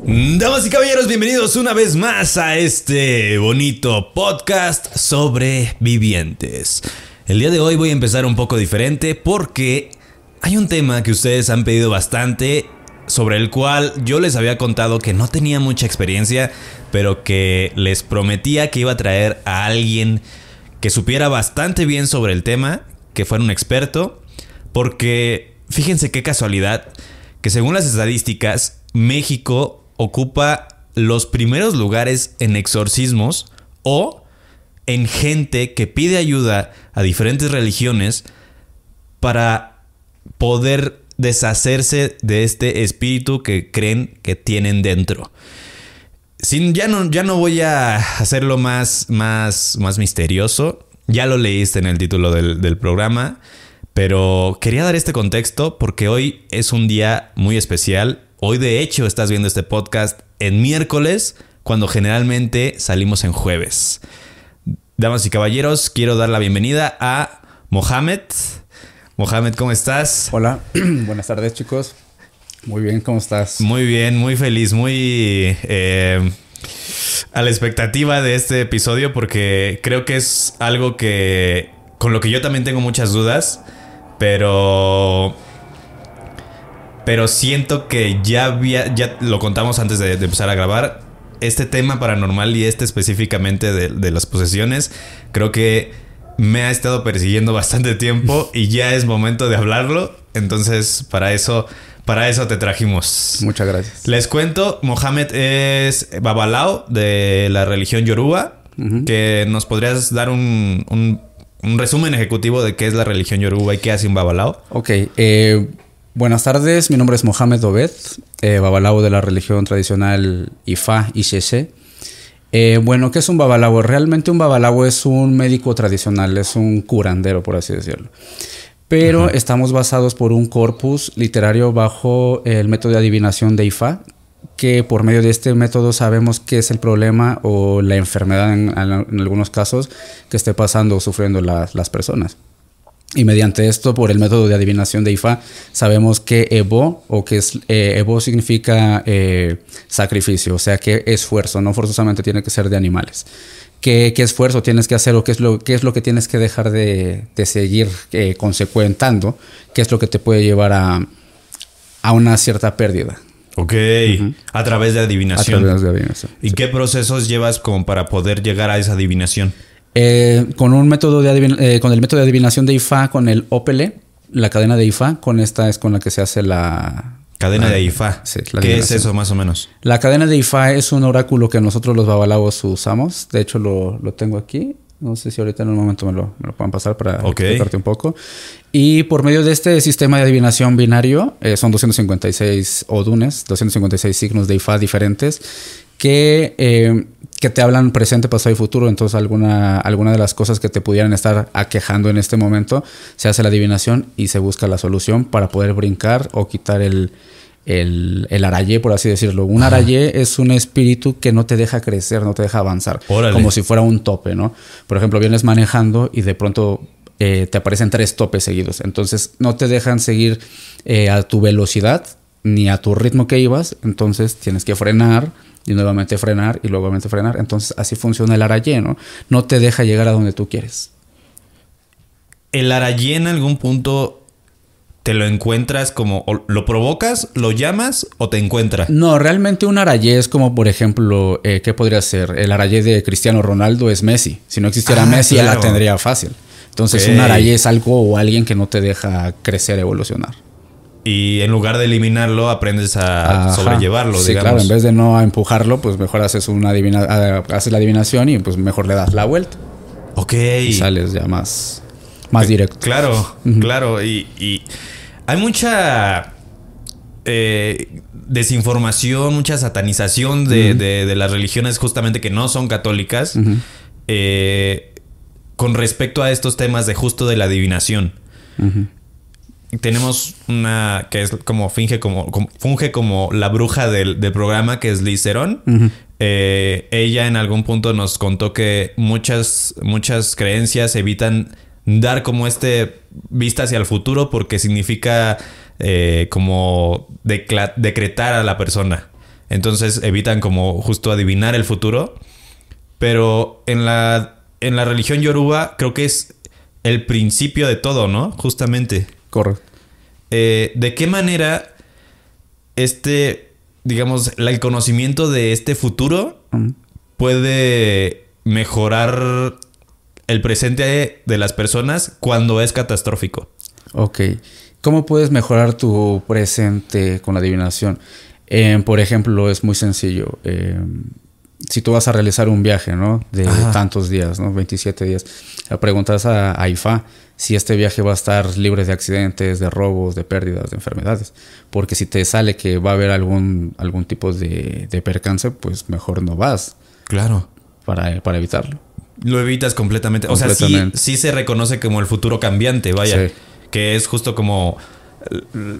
Damas y caballeros, bienvenidos una vez más a este bonito podcast sobrevivientes. El día de hoy voy a empezar un poco diferente porque hay un tema que ustedes han pedido bastante sobre el cual yo les había contado que no tenía mucha experiencia, pero que les prometía que iba a traer a alguien que supiera bastante bien sobre el tema, que fuera un experto, porque fíjense qué casualidad que según las estadísticas, México ocupa los primeros lugares en exorcismos o en gente que pide ayuda a diferentes religiones para poder deshacerse de este espíritu que creen que tienen dentro. Sin, ya, no, ya no voy a hacerlo más, más, más misterioso. Ya lo leíste en el título del, del programa. Pero quería dar este contexto porque hoy es un día muy especial. Hoy de hecho estás viendo este podcast en miércoles, cuando generalmente salimos en jueves. Damas y caballeros, quiero dar la bienvenida a Mohamed. Mohamed, ¿cómo estás? Hola, buenas tardes chicos. Muy bien, ¿cómo estás? Muy bien, muy feliz, muy eh, a la expectativa de este episodio porque creo que es algo que con lo que yo también tengo muchas dudas, pero pero siento que ya había, ya lo contamos antes de, de empezar a grabar. Este tema paranormal y este específicamente de, de las posesiones, creo que me ha estado persiguiendo bastante tiempo y ya es momento de hablarlo. Entonces, para eso, para eso te trajimos. Muchas gracias. Les cuento, Mohamed es babalao de la religión yoruba. Que nos podrías dar un, un, un, resumen ejecutivo de qué es la religión yoruba y qué hace un babalao. Ok, eh, buenas tardes. Mi nombre es Mohamed Obed, eh, babalao de la religión tradicional Ifa y Sheshe. Eh, bueno, ¿qué es un babalao? Realmente un babalao es un médico tradicional, es un curandero, por así decirlo. Pero Ajá. estamos basados por un corpus literario bajo el método de adivinación de Ifa, que por medio de este método sabemos qué es el problema o la enfermedad en, en algunos casos que esté pasando o sufriendo la, las personas. Y mediante esto, por el método de adivinación de Ifa, sabemos que Evo, o que es, eh, Evo significa eh, sacrificio, o sea que esfuerzo, no forzosamente tiene que ser de animales. ¿Qué, qué esfuerzo tienes que hacer o qué es lo, qué es lo que tienes que dejar de, de seguir eh, consecuentando? ¿Qué es lo que te puede llevar a, a una cierta pérdida? Ok, uh -huh. a través de adivinación. A través de adivinación. ¿Y sí. qué procesos llevas como para poder llegar a esa adivinación? Eh, con un método de eh, con el método de adivinación de IFA, con el OPL, la cadena de IFA, con esta es con la que se hace la cadena la, de IFA. Sí, ¿Qué es eso más o menos? La cadena de IFA es un oráculo que nosotros los babalaos usamos. De hecho, lo, lo tengo aquí. No sé si ahorita en un momento me lo, me lo puedan pasar para okay. explicarte un poco. Y por medio de este sistema de adivinación binario, eh, son 256 odunes, 256 signos de IFA diferentes, que eh, que te hablan presente, pasado y futuro. Entonces, alguna, alguna de las cosas que te pudieran estar aquejando en este momento, se hace la adivinación y se busca la solución para poder brincar o quitar el, el, el arayé, por así decirlo. Un arayé es un espíritu que no te deja crecer, no te deja avanzar. Órale. Como si fuera un tope, ¿no? Por ejemplo, vienes manejando y de pronto eh, te aparecen tres topes seguidos. Entonces, no te dejan seguir eh, a tu velocidad ni a tu ritmo que ibas. Entonces, tienes que frenar y nuevamente frenar y luego frenar. Entonces así funciona el arayé, ¿no? No te deja llegar a donde tú quieres. ¿El arayé en algún punto te lo encuentras como, lo provocas, lo llamas o te encuentra? No, realmente un arayé es como, por ejemplo, eh, ¿qué podría ser? El arayé de Cristiano Ronaldo es Messi. Si no existiera ah, Messi, claro. la tendría fácil. Entonces okay. un arayé es algo o alguien que no te deja crecer, evolucionar. Y en lugar de eliminarlo, aprendes a Ajá. sobrellevarlo, sí, digamos. claro, en vez de no empujarlo, pues mejor haces una adivina haces la adivinación y pues mejor le das la vuelta. Ok. Y sales ya más, más directo. Claro, uh claro. Y, y, hay mucha. eh, desinformación, mucha satanización de, de- de las religiones justamente que no son católicas eh, con respecto a estos temas de justo de la adivinación. Tenemos una que es como finge como, como- funge como la bruja del, del programa que es Liz Cerón. Eh, ella en algún punto nos contó que muchas, muchas creencias evitan dar como este vista hacia el futuro porque significa eh, como decretar a la persona. Entonces evitan como justo adivinar el futuro. Pero en la, en la religión yoruba creo que es el principio de todo, ¿no? Justamente. Correcto. Eh, ¿De qué manera este, digamos, la- el conocimiento de este futuro puede mejorar el presente de las personas cuando es catastrófico? Ok. ¿Cómo puedes mejorar tu presente con la adivinación? Eh, por ejemplo, es muy sencillo. Eh, si tú vas a realizar un viaje, ¿no? De Ajá. tantos días, ¿no? 27 días. Le preguntas a, a IFA si este viaje va a estar libre de accidentes, de robos, de pérdidas, de enfermedades. Porque si te sale que va a haber algún, algún tipo de, de percance, pues mejor no vas Claro. para, para evitarlo. Lo evitas completamente. O sea, sí, sí se reconoce como el futuro cambiante, vaya. Sí. Que es justo como,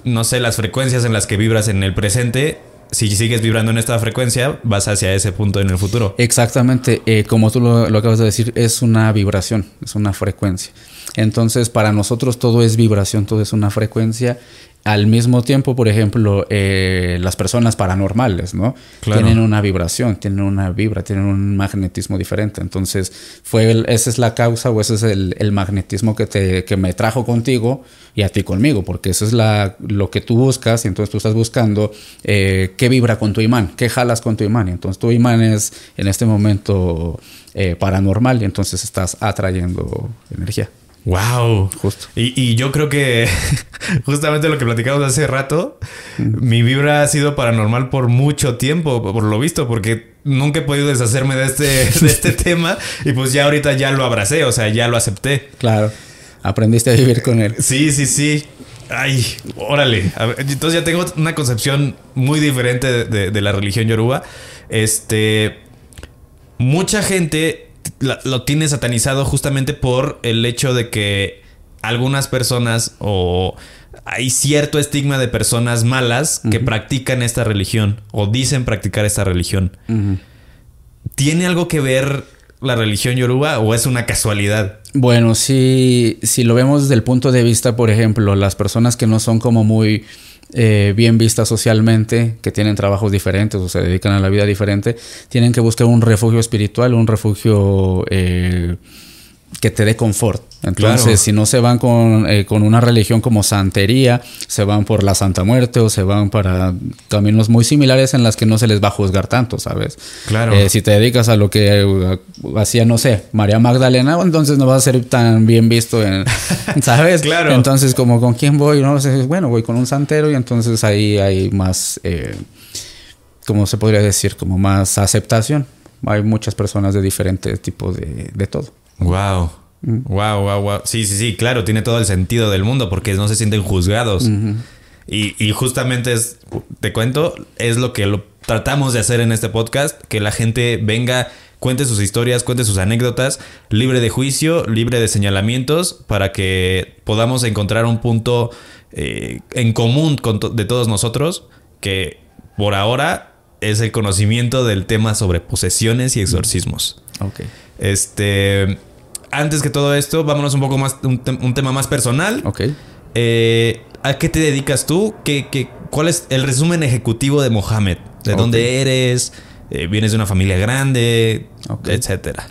no sé, las frecuencias en las que vibras en el presente. Si sigues vibrando en esta frecuencia, vas hacia ese punto en el futuro. Exactamente, eh, como tú lo, lo acabas de decir, es una vibración, es una frecuencia. Entonces, para nosotros todo es vibración, todo es una frecuencia. Al mismo tiempo, por ejemplo, eh, las personas paranormales, ¿no? Claro. Tienen una vibración, tienen una vibra, tienen un magnetismo diferente. Entonces, fue el- esa es la causa o ese es el, el magnetismo que, te, que me trajo contigo y a ti conmigo, porque eso es la, lo que tú buscas y entonces tú estás buscando eh, qué vibra con tu imán, qué jalas con tu imán. Y entonces tu imán es en este momento eh, paranormal y entonces estás atrayendo energía. Wow. Justo. Y, y yo creo que justamente lo que platicamos hace rato, mi vibra ha sido paranormal por mucho tiempo, por lo visto, porque nunca he podido deshacerme de este, de este tema y pues ya ahorita ya lo abracé, o sea, ya lo acepté. Claro, aprendiste a vivir con él. Sí, sí, sí. Ay, órale. A ver, entonces ya tengo una concepción muy diferente de, de- de la religión yoruba. Este. Mucha gente la- lo tiene satanizado justamente por el hecho de que algunas personas o hay cierto estigma de personas malas que practican esta religión o dicen practicar esta religión. ¿Tiene algo que ver la religión yoruba o es una casualidad? Bueno, si, si lo vemos desde el punto de vista, por ejemplo, las personas que no son como muy eh, bien vistas socialmente, que tienen trabajos diferentes o se dedican a la vida diferente, tienen que buscar un refugio espiritual, un refugio eh, que te dé confort. Entonces, Claro. si no se van con, eh, con una religión como santería, se van por la Santa Muerte o se van para caminos muy similares en las que no se les va a juzgar tanto, ¿sabes? Claro. Eh, si te dedicas a lo que eh, hacía, no sé, María Magdalena, entonces no vas a ser tan bien visto, en, ¿sabes? Claro. Entonces, como con quién voy, no sé, bueno, voy con un santero y entonces ahí hay más, eh, ¿cómo se podría decir? Como más aceptación. Hay muchas personas de diferentes tipos de, de todo. Wow. Wow, wow, wow. Sí, sí, sí, claro, tiene todo el sentido del mundo porque no se sienten juzgados. y, y justamente es, te cuento, es lo que lo tratamos de hacer en este podcast, que la gente venga, cuente sus historias, cuente sus anécdotas, libre de juicio, libre de señalamientos, para que podamos encontrar un punto eh, en común con to- de todos nosotros, que por ahora es el conocimiento del tema sobre posesiones y exorcismos. Ok. Este. Antes que todo esto, vámonos un poco más. Un, tem- un tema más personal. Ok. Eh, ¿A qué te dedicas tú? ¿Qué, qué, cuál es el resumen ejecutivo de Mohamed? ¿De dónde eres? Eh, ¿Vienes de una familia grande? Ok. Etcétera.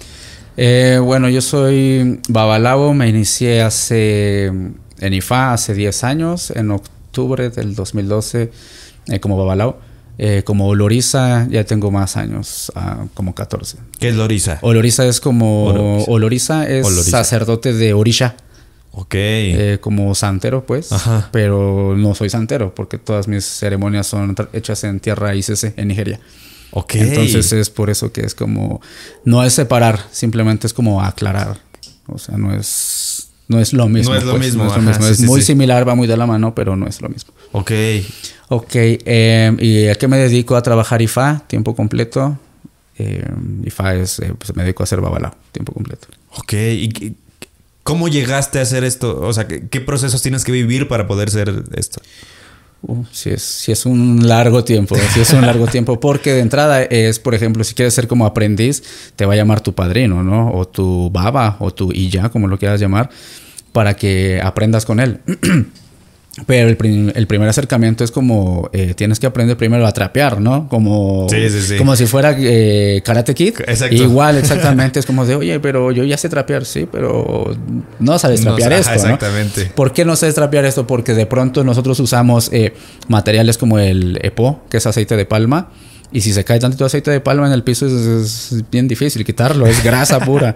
Eh, bueno, yo soy babalao, me inicié hace en IFA hace 10 años, en octubre del 2012 eh, como babalao. Eh, como oloriza ya tengo más años, ah, como 14. ¿Qué es Lorisa? Oloriza es como... Oloriza. Oloriza es Oloriza. sacerdote de Orisha, Ok. eh, como santero pues, Ajá. pero no soy santero porque todas mis ceremonias son hechas en tierra ICC, en Nigeria. ok. Entonces es por eso que es como, no es separar, simplemente es como aclarar. O sea, no es no es lo mismo. No es lo pues, mismo, no es, lo ajá, mismo. sí, Es sí, muy sí. similar, va muy de la mano, pero no es lo mismo. Ok. Ok, eh, ¿y a qué me dedico a trabajar IFA? Tiempo completo. Eh, IFA es, eh, pues me dedico a hacer babalao, tiempo completo. Ok. ¿Y cómo llegaste a hacer esto? O sea, ¿qué, qué procesos tienes que vivir para poder hacer esto? Uh, sí, es, sí es un largo tiempo, sí es un largo tiempo, porque de entrada es, por ejemplo, si quieres ser como aprendiz, te va a llamar tu padrino, ¿no? O tu baba, o tu ya, como lo quieras llamar, para que aprendas con él. Pero el, prim- el primer acercamiento es como eh, tienes que aprender primero a trapear, ¿no? Como, Sí, sí, sí. como si fuera eh, Karate Kid. Exacto. Igual, exactamente. es como de, oye, pero yo ya sé trapear, sí, pero no sabes No, trapear ajá, esto. ¿no? exactamente. ¿Por qué no sabes trapear esto? Porque de pronto nosotros usamos eh, materiales como el EPO, que es aceite de palma. Y si se cae tantito aceite de palma en el piso es, es bien difícil quitarlo, es grasa pura.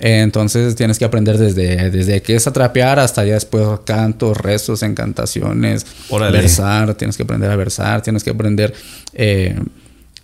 Entonces tienes que aprender desde, desde que es a trapear hasta ya después cantos, rezos, encantaciones, Órale. versar, tienes que aprender a versar, tienes que aprender eh,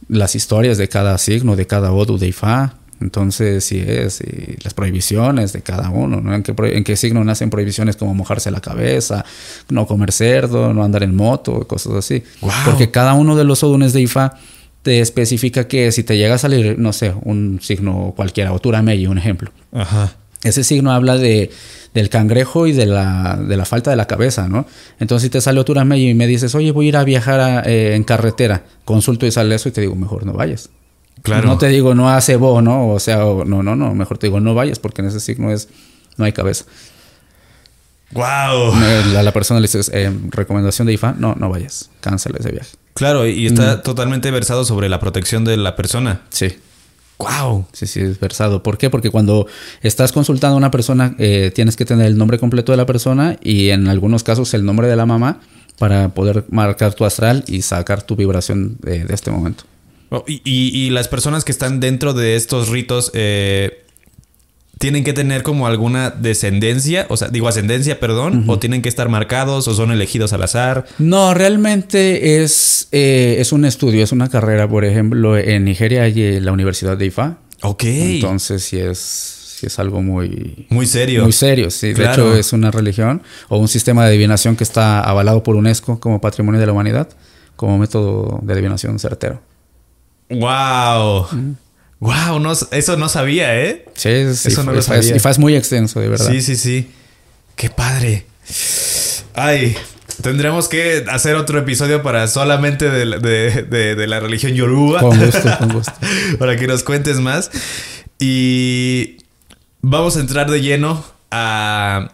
las historias de cada signo, de cada odu de Ifá. Entonces, sí es, y las prohibiciones de cada uno, ¿no? ¿En qué, en qué signo nacen prohibiciones como mojarse la cabeza, no comer cerdo, no andar en moto, cosas así? Porque cada uno de los odunes de Ifá te especifica que si te llega a salir, no sé, un signo cualquiera, o Turameyi, un ejemplo. Ajá. Ese signo habla de, del cangrejo y de la, de la falta de la cabeza, ¿no? Entonces, si te sale Oturameyo y me dices, oye, voy a ir a viajar a- eh, en carretera, consulto y sale eso y te digo, mejor no vayas. Claro. No te digo, no hace bo, ¿no? O sea, no, no, no, mejor te digo, no vayas porque en ese signo es, no hay cabeza. ¡Wow! A la persona le dices, eh, recomendación de IFA, no, no vayas, cancela ese viaje. Claro, y está totalmente versado sobre la protección de la persona. Sí. ¡Wow! Sí, sí, es versado. ¿Por qué? Porque cuando estás consultando a una persona, eh, tienes que tener el nombre completo de la persona y en algunos casos el nombre de la mamá para poder marcar tu astral y sacar tu vibración de, de este momento. Oh, y, y- y las personas que están dentro de estos ritos eh, tienen que tener como alguna descendencia, o sea, digo ascendencia, perdón, o tienen que estar marcados o son elegidos al azar. No, realmente es, eh, es un estudio, es una carrera. Por ejemplo, en Nigeria hay la Universidad de IFA. Ok. Entonces sí es, sí es algo muy, Muy serio. Muy serio, sí. De Claro. hecho, es una religión o un sistema de adivinación que está avalado por UNESCO como Patrimonio de la Humanidad, como método de adivinación certero. ¡Wow! ¡Wow! No, eso no sabía, ¿eh? Sí, es, Eso no lo sabía. IFA es muy extenso, de verdad. Sí, sí, sí. ¡Qué padre! Ay, tendremos que hacer otro episodio para solamente de, la- de- de- de la religión yoruba. Con gusto, con gusto. para que nos cuentes más. Y vamos a entrar de lleno a,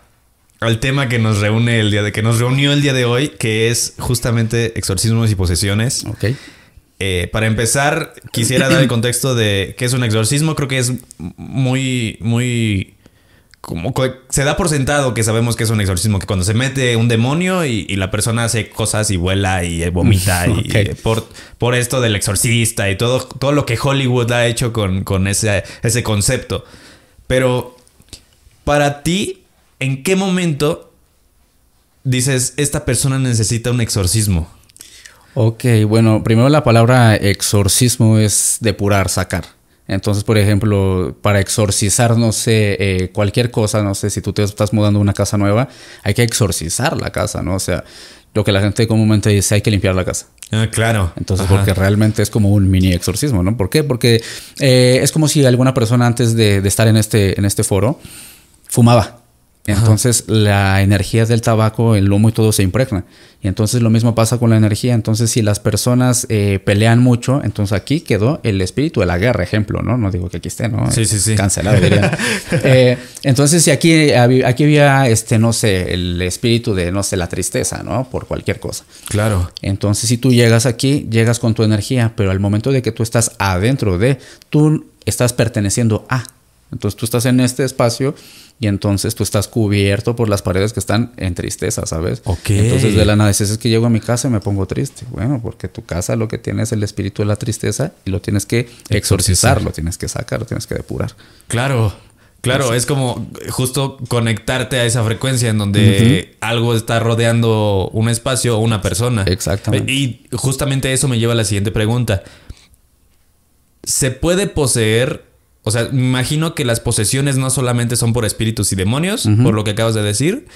al tema que nos reúne el día de que nos reunió el día de hoy, que es justamente exorcismos y posesiones. Ok. Eh, para empezar, quisiera dar el contexto de qué es un exorcismo. Creo que es muy, muy. Como co- se da por sentado que sabemos que es un exorcismo, que cuando se mete un demonio y, y la persona hace cosas y vuela y eh, vomita y, eh, por, por esto del exorcista y todo, todo lo que Hollywood ha hecho con, con ese, ese concepto. Pero para ti, ¿en qué momento dices esta persona necesita un exorcismo? Ok, bueno, primero la palabra exorcismo es depurar, sacar. Entonces, por ejemplo, para exorcizar, no sé, eh, cualquier cosa, no sé, si tú te estás mudando a una casa nueva, hay que exorcizar la casa, ¿no? O sea, lo que la gente comúnmente dice, hay que limpiar la casa. Ah, claro. Entonces, Ajá. porque realmente es como un mini exorcismo, ¿no? ¿Por qué? Porque eh, es como si alguna persona antes de, de estar en este, en este foro fumaba. Entonces la energía del tabaco, el humo y todo se impregna. Y entonces lo mismo pasa con la energía. Entonces si las personas eh, pelean mucho, entonces aquí quedó el espíritu de la guerra, ejemplo, ¿no? No digo que aquí esté, ¿no? Sí, sí, sí. Cancelado, dirían. Eh, entonces si aquí, había- aquí había, este, no sé, el espíritu de, no sé, la tristeza, ¿no? Por cualquier cosa. Claro. Entonces, si tú llegas aquí, llegas con tu energía, pero al momento de que tú estás adentro de, tú estás perteneciendo a. Entonces, tú estás en este espacio y entonces tú estás cubierto por las paredes que están en tristeza, ¿sabes? Ok. Entonces, de la nada, dices, es que llego a mi casa y me pongo triste. Bueno, porque tu casa lo que tiene es el espíritu de la tristeza y lo tienes que exorcizar, Exorcizar. lo tienes que sacar, lo tienes que depurar. Claro, claro, es como justo conectarte a esa frecuencia en donde algo está rodeando un espacio o una persona. Exactamente. Y justamente eso me lleva a la siguiente pregunta. ¿Se puede poseer O sea, me imagino que las posesiones no solamente son por espíritus y demonios, por lo que acabas de decir.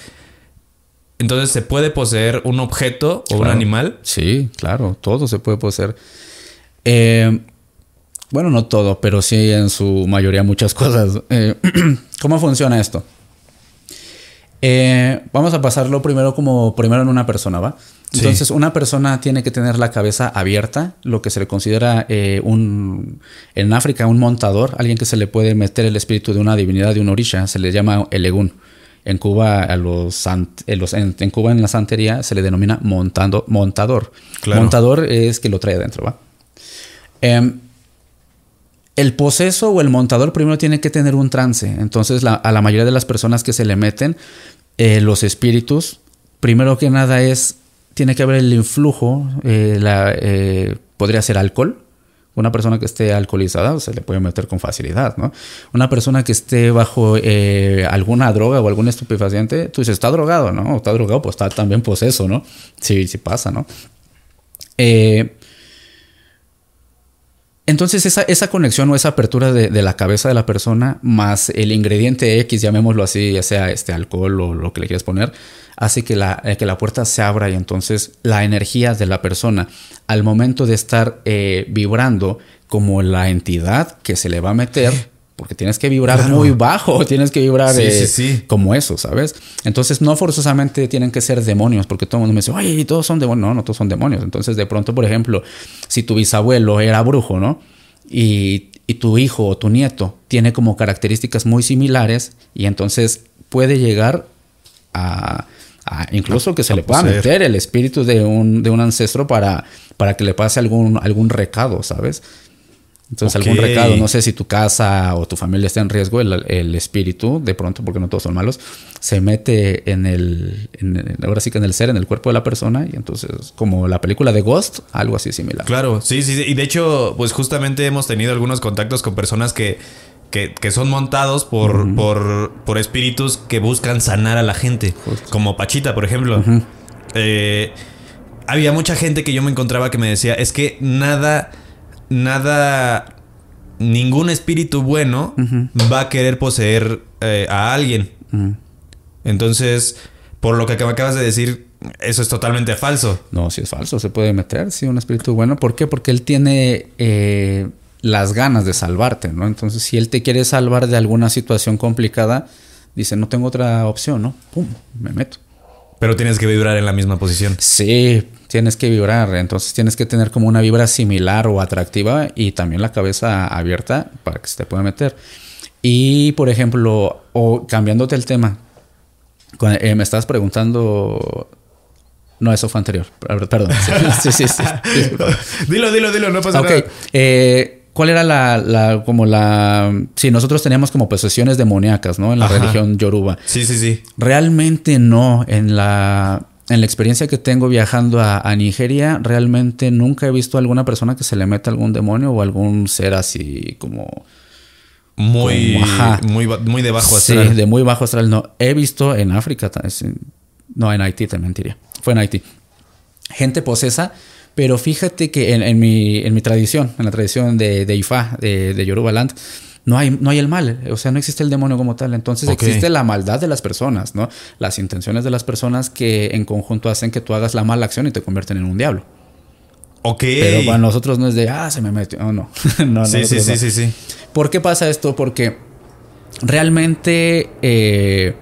Entonces, ¿se puede poseer un objeto o un animal? Sí, claro, todo se puede poseer. Eh, bueno, no todo, pero sí en su mayoría muchas cosas. Eh, ¿Cómo funciona esto? Eh, vamos a pasarlo primero como primero en una persona, ¿va? Sí. Entonces, una persona tiene que tener la cabeza abierta, lo que se le considera eh, un en África un montador, alguien que se le puede meter el espíritu de una divinidad, de un orisha, se le llama el egún. En Cuba, a los, sant- en, los- en- en Cuba en la santería se le denomina montando, montador. Claro. Montador es que lo trae adentro, ¿va? Em, el poseso o el montador primero tiene que tener un trance. Entonces, la- a la mayoría de las personas que se le meten eh, los espíritus, primero que nada es, tiene que haber el influjo, eh, la, eh, podría ser alcohol. Una persona que esté alcoholizada se le puede meter con facilidad, ¿no? Una persona que esté bajo eh, alguna droga o algún estupefaciente, tú dices, está drogado, ¿no? O está drogado, pues está también poseso, ¿no? Sí, sí pasa, ¿no? Eh, entonces esa, esa conexión o esa apertura de, de la cabeza de la persona más el ingrediente X, llamémoslo así, ya sea este alcohol o lo que le quieras poner, hace que la, eh, que la puerta se abra y entonces la energía de la persona al momento de estar eh, vibrando como la entidad que se le va a meter, porque tienes que vibrar Claro. muy bajo, tienes que vibrar Sí, eh, sí, sí. como eso, ¿sabes? Entonces no forzosamente tienen que ser demonios, porque todo el mundo me dice, oye, todos son demonios. No, no todos son demonios. Entonces de pronto, por ejemplo, si tu bisabuelo era brujo, ¿no? Y, y tu hijo o tu nieto tiene como características muy similares y entonces puede llegar a, a incluso que se le pueda poseer. meter el espíritu de un, de un ancestro para, para que le pase algún, algún recado, ¿sabes? Entonces, algún recado, no sé si tu casa o tu familia está en riesgo, el, el espíritu, de pronto, porque no todos son malos, se mete en el, en el- ahora sí que en el ser, en el cuerpo de la persona, y entonces, como la película de Ghost, algo así similar. Claro, sí, sí, sí. Y de hecho, pues justamente hemos tenido algunos contactos con personas que, que, que son montados por, por, por espíritus que buscan sanar a la gente. Como Pachita, por ejemplo. Eh, había mucha gente que yo me encontraba que me decía, es que nada, nada, ningún espíritu bueno va a querer poseer eh, a alguien. Entonces, por lo que me acabas de decir, eso es totalmente falso. No, si es falso, se puede meter, sí, un espíritu bueno. ¿Por qué? Porque él tiene eh, las ganas de salvarte, ¿no? Entonces, si él te quiere salvar de alguna situación complicada, dice, no tengo otra opción, ¿no? Pum, me meto. Pero tienes que vibrar en la misma posición. Sí, tienes que vibrar, entonces tienes que tener como una vibra similar o atractiva y también la cabeza abierta para que se te pueda meter. Y por ejemplo, o cambiándote el tema, cu- eh, me estás preguntando. No, eso fue anterior. Per- Perdón. Sí, sí, sí. sí. Dilo, dilo, dilo, no pasa Ok. nada. eh, ¿Cuál era la, la- como la... Sí, nosotros teníamos como posesiones demoníacas, ¿no? En la Ajá. religión yoruba. Sí, sí, sí. Realmente no. En la, en la experiencia que tengo viajando a, a Nigeria, realmente nunca he visto a alguna persona que se le meta algún demonio o algún ser así como... Muy, Como, ajá. muy, muy de bajo Sí, astral. de muy bajo astral. No, he visto en África, no, en Haití te mentiría. Fue en Haití. Gente posesa, pero fíjate que en, en mi, en mi tradición, en la tradición de, de Ifá, de, de Yoruba Land, no hay, no hay el mal, o sea, no existe el demonio como tal. Entonces existe la maldad de las personas, ¿no? Las intenciones de las personas que en conjunto hacen que tú hagas la mala acción y te convierten en un diablo. Ok. Pero para nosotros no es de, ah, se me metió. No, no. no sí, sí, sí, no. sí, sí. ¿Por qué pasa esto? Porque realmente eh,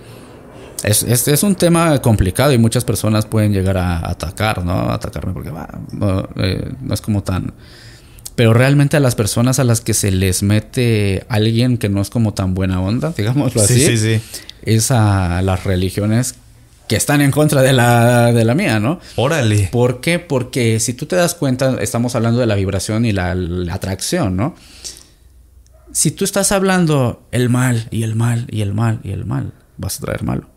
es, es- es un tema complicado y muchas personas pueden llegar a atacar, ¿no? Atacarme porque va, no, eh, no es como tan... Pero realmente a las personas a las que se les mete alguien que no es como tan buena onda, digámoslo así, Sí, sí, sí. es a las religiones que están en contra de la, de la mía, ¿no? Órale. ¿Por qué? Porque si tú te das cuenta, estamos hablando de la vibración y la, la atracción, ¿no? Si tú estás hablando el mal y el mal y el mal y el mal, vas a traer malo.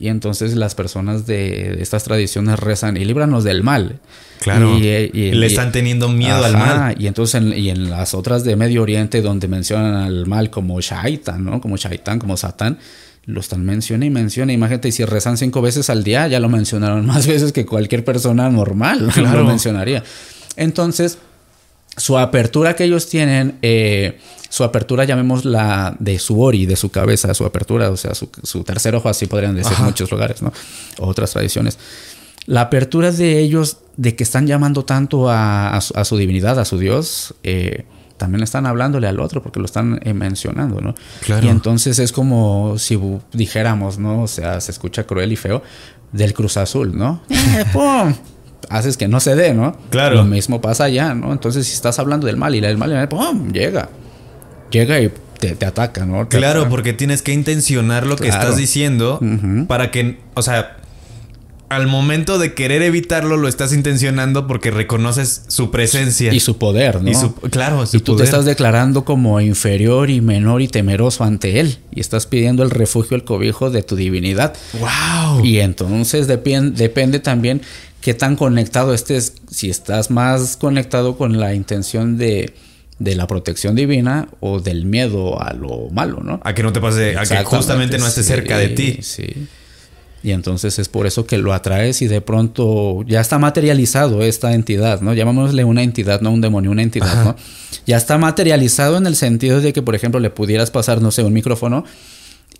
Y entonces las personas de estas tradiciones rezan y líbranos del mal. Claro. Y, eh, y- Le están teniendo miedo al mal. Y entonces en, y en las otras de Medio Oriente donde mencionan al mal como Shaitan, ¿no? Como Shaitan, como Satán, lo están menciona y menciona. Imagínate, si rezan cinco veces al día, ya lo mencionaron más veces que cualquier persona normal Claro. lo mencionaría. Entonces, su apertura que ellos tienen, eh, su apertura, llamémosla de su ori, de su cabeza, su apertura, o sea, su, su tercer ojo, así podrían decir muchos lugares, ¿no? O otras tradiciones. La apertura de ellos, de que están llamando tanto a, a su, a su divinidad, a su Dios, eh, también están hablándole al otro porque lo están eh, mencionando, ¿no? Claro. Y entonces es como si dijéramos, ¿no? O sea, se escucha cruel y feo del Cruz Azul, ¿no? ¡Pum! Haces que no se dé, ¿no? Claro. Lo mismo pasa allá, ¿no? Entonces, si estás hablando del mal y el mal, ¡pum! Llega. Llega y te, te ataca, ¿no? Te Claro, ataca. porque tienes que intencionar lo que estás diciendo para que, o sea, al momento de querer evitarlo lo estás intencionando porque reconoces su presencia. Y su poder, ¿no? Y su- claro, su y tú poder. te estás declarando como inferior y menor y temeroso ante él. Y estás pidiendo el refugio, el cobijo de tu divinidad. ¡Wow! Y entonces depende también qué tan conectado estés. Si estás más conectado con la intención de, de la protección divina o del miedo a lo malo, ¿no? A que no te pase, a que justamente no esté sí, cerca de ti. Sí. Y entonces es por eso que lo atraes y de pronto ya está materializado esta entidad, ¿no? Llamámosle una entidad, no un demonio, una entidad, ¿no? Ya está materializado en el sentido de que, por ejemplo, le pudieras pasar, no sé, un micrófono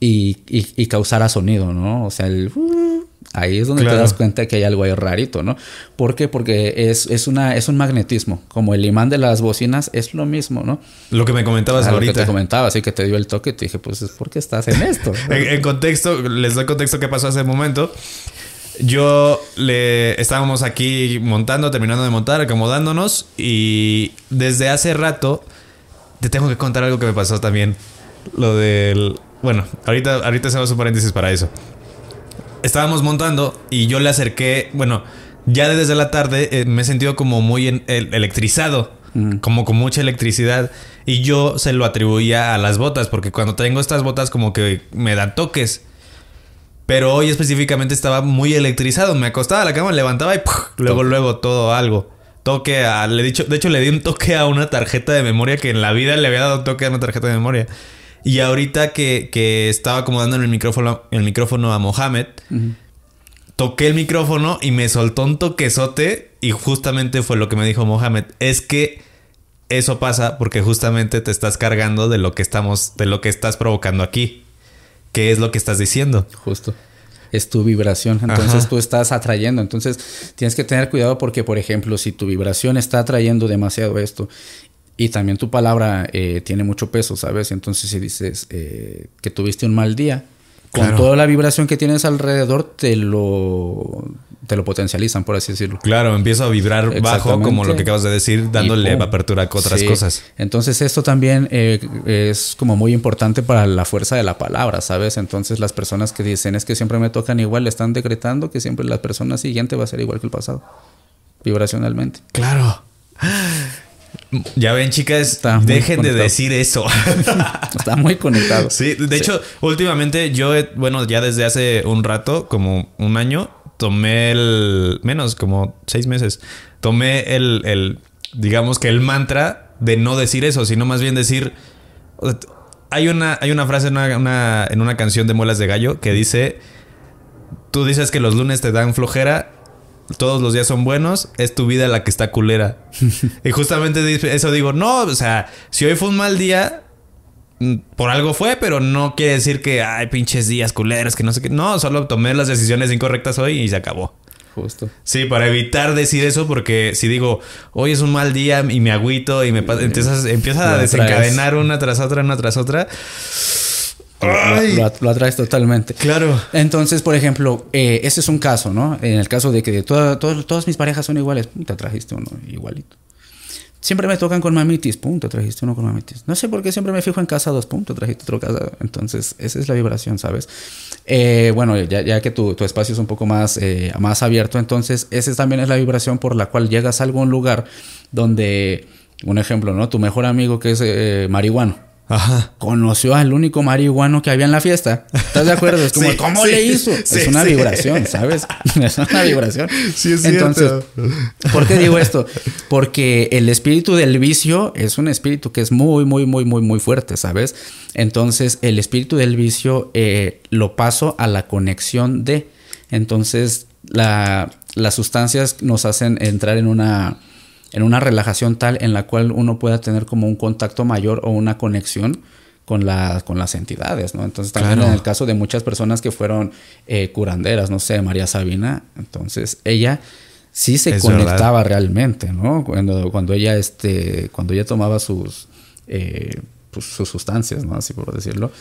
y, y, y causara sonido, ¿no? O sea, el... uh, ahí es donde Claro. te das cuenta que hay algo ahí rarito, ¿no? ¿Por qué? Porque es, es, una, es un magnetismo. Como el imán de las bocinas es lo mismo, ¿no? Lo que me comentabas A lo que ahorita. te comentaba, así que te dio el toque, te dije, pues es porque estás en esto. En, en contexto, les doy contexto qué pasó hace un momento. Yo le estábamos aquí montando, terminando de montar, acomodándonos y desde hace rato te tengo que contar algo que me pasó también. Lo del, bueno, ahorita ahorita hacemos un paréntesis para eso. Estábamos montando y yo le acerqué, bueno, ya desde la tarde eh, me he sentido como muy en- el- electrizado, como con mucha electricidad y yo se lo atribuía a las botas porque cuando tengo estas botas como que me dan toques. Pero hoy específicamente estaba muy electrizado. Me acostaba a la cama, levantaba y ¡puf! luego, luego todo algo. Toque a. Le he dicho, de hecho, le di un toque a una tarjeta de memoria que en la vida le había dado toque a una tarjeta de memoria. Y ahorita que, que estaba acomodando el micrófono, el micrófono a Mohamed, toqué el micrófono y me soltó un toquezote. Y justamente fue lo que me dijo Mohamed. Es que eso pasa porque justamente te estás cargando de lo que estamos, de lo que estás provocando aquí. ¿Qué es lo que estás diciendo? Justo. Es tu vibración. Entonces Ajá. tú estás atrayendo. Entonces tienes que tener cuidado porque, por ejemplo, si tu vibración está atrayendo demasiado esto y también tu palabra eh, tiene mucho peso, ¿sabes? Entonces si dices eh, que tuviste un mal día, con Claro. toda la vibración que tienes alrededor, te lo, te lo potencializan, por así decirlo. Claro, empiezo a vibrar bajo como lo que acabas de decir, dándole apertura a otras Sí. cosas. Entonces esto también eh, es como muy importante para la fuerza de la palabra, ¿sabes? Entonces las personas que dicen es que siempre me tocan igual, están decretando que siempre la persona siguiente va a ser igual que el pasado, vibracionalmente. Claro. Ya ven, chicas, Está dejen de decir eso. Está muy conectado. sí, de hecho, últimamente yo, he- bueno, ya desde hace un rato, como un año, tomé el, menos, como seis meses, tomé el, el, digamos que el mantra de no decir eso, sino más bien decir, hay una, hay una frase en una, una- en una canción de Muelas de Gallo que dice, tú dices que los lunes te dan flojera, todos los días son buenos, es tu vida la que está culera. y justamente eso digo, no, o sea, si hoy fue un mal día, mm, por algo fue, pero no quiere decir que, ay, pinches días culeros, que no sé qué. No, solo tomé las decisiones incorrectas hoy y se acabó. Justo. Sí, para evitar decir eso, porque si digo, hoy es un mal día y me agüito y me pasa, empiezas, empieza a desencadenar una tras otra, una tras otra. Lo, lo- lo atraes totalmente. Claro. Entonces, por ejemplo, eh, ese es un caso, ¿no? En el caso de que toda- todo- todas mis parejas son iguales, pum, te trajiste uno igualito. Siempre me tocan con mamitis, pum, te trajiste uno con mamitis. No sé por qué siempre me fijo en casados, pum, te trajiste otro casado. Entonces, esa es la vibración, ¿sabes? Eh, bueno, ya, ya que tu, tu espacio es un poco más, eh, más abierto, entonces, esa también es la vibración por la cual llegas a algún lugar donde, un ejemplo, ¿no? Tu mejor amigo que es eh, marihuano Ajá. conoció al único marihuano que había en la fiesta. ¿Estás de acuerdo? Es como, Sí, ¿cómo sí, le hizo? sí, es una vibración, ¿sabes? es una vibración. Sí, es Entonces, cierto. ¿por qué digo esto? Porque el espíritu del vicio es un espíritu que es muy, muy, muy, muy, muy fuerte, ¿sabes? Entonces, el espíritu del vicio eh, lo paso a la conexión de. Entonces, la- las sustancias nos hacen entrar en una en una relajación tal en la cual uno pueda tener como un contacto mayor o una conexión con, la, con las entidades, ¿no? Entonces también Claro. en el caso de muchas personas que fueron eh, curanderas, no sé, María Sabina, entonces ella sí se Es conectaba realmente, ¿no? Cuando, cuando ella, este, cuando ella tomaba sus, eh, pues, sus sustancias, ¿no? Así por decirlo.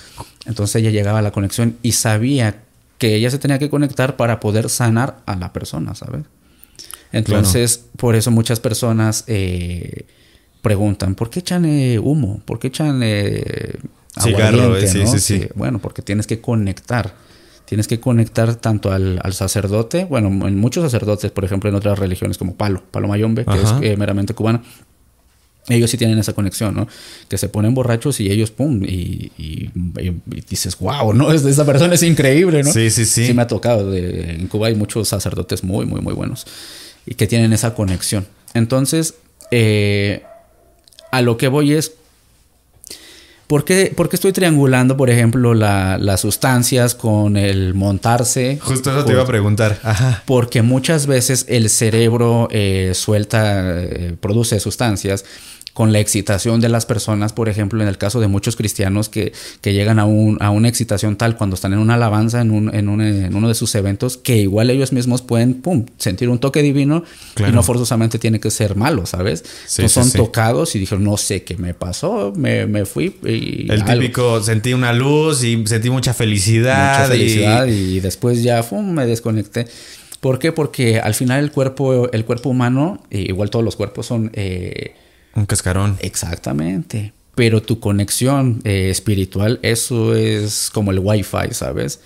Entonces ella llegaba a la conexión y sabía que ella se tenía que conectar para poder sanar a la persona, ¿sabes? Entonces, por eso muchas personas eh, preguntan, ¿por qué echan eh, humo? ¿Por qué echan eh, Cigarro, aguardiente, sí, no? sí, sí. Bueno, porque tienes que conectar. Tienes que conectar tanto al, al sacerdote, bueno, en muchos sacerdotes, por ejemplo, en otras religiones como Palo, Palo Mayombe, que Ajá. es eh, meramente cubana, ellos sí tienen esa conexión, ¿no? Que se ponen borrachos y ellos, pum, y, y- y- y dices, wow, ¿no? Es- Esa persona es increíble, ¿no? Sí, sí, sí. Sí me ha tocado. de- en Cuba hay muchos sacerdotes muy, muy, muy buenos y que tienen esa conexión. Entonces, eh, a lo que voy es, ¿por qué, por qué estoy triangulando, por ejemplo, la- las sustancias con el montarse? Justo eso te iba a preguntar. Ajá. porque muchas veces el cerebro eh, suelta, eh, produce sustancias con la excitación de las personas, por ejemplo, en el caso de muchos cristianos que, que llegan a, un, a una excitación tal cuando están en una alabanza, en, un, en, un, en uno de sus eventos, que igual ellos mismos pueden, pum, sentir un toque divino Claro. y no forzosamente tiene que ser malo, ¿sabes? Sí, no son sí. tocados y dijeron, no sé qué me pasó, me, me fui y... El algo". típico, sentí una luz y sentí mucha felicidad. mucha felicidad y- y, después ya fum, me desconecté. ¿Por qué? Porque al final el cuerpo, el cuerpo humano, eh, igual todos los cuerpos son eh, Un cascarón. exactamente, pero tu conexión eh, espiritual, eso es como el wifi, ¿sabes?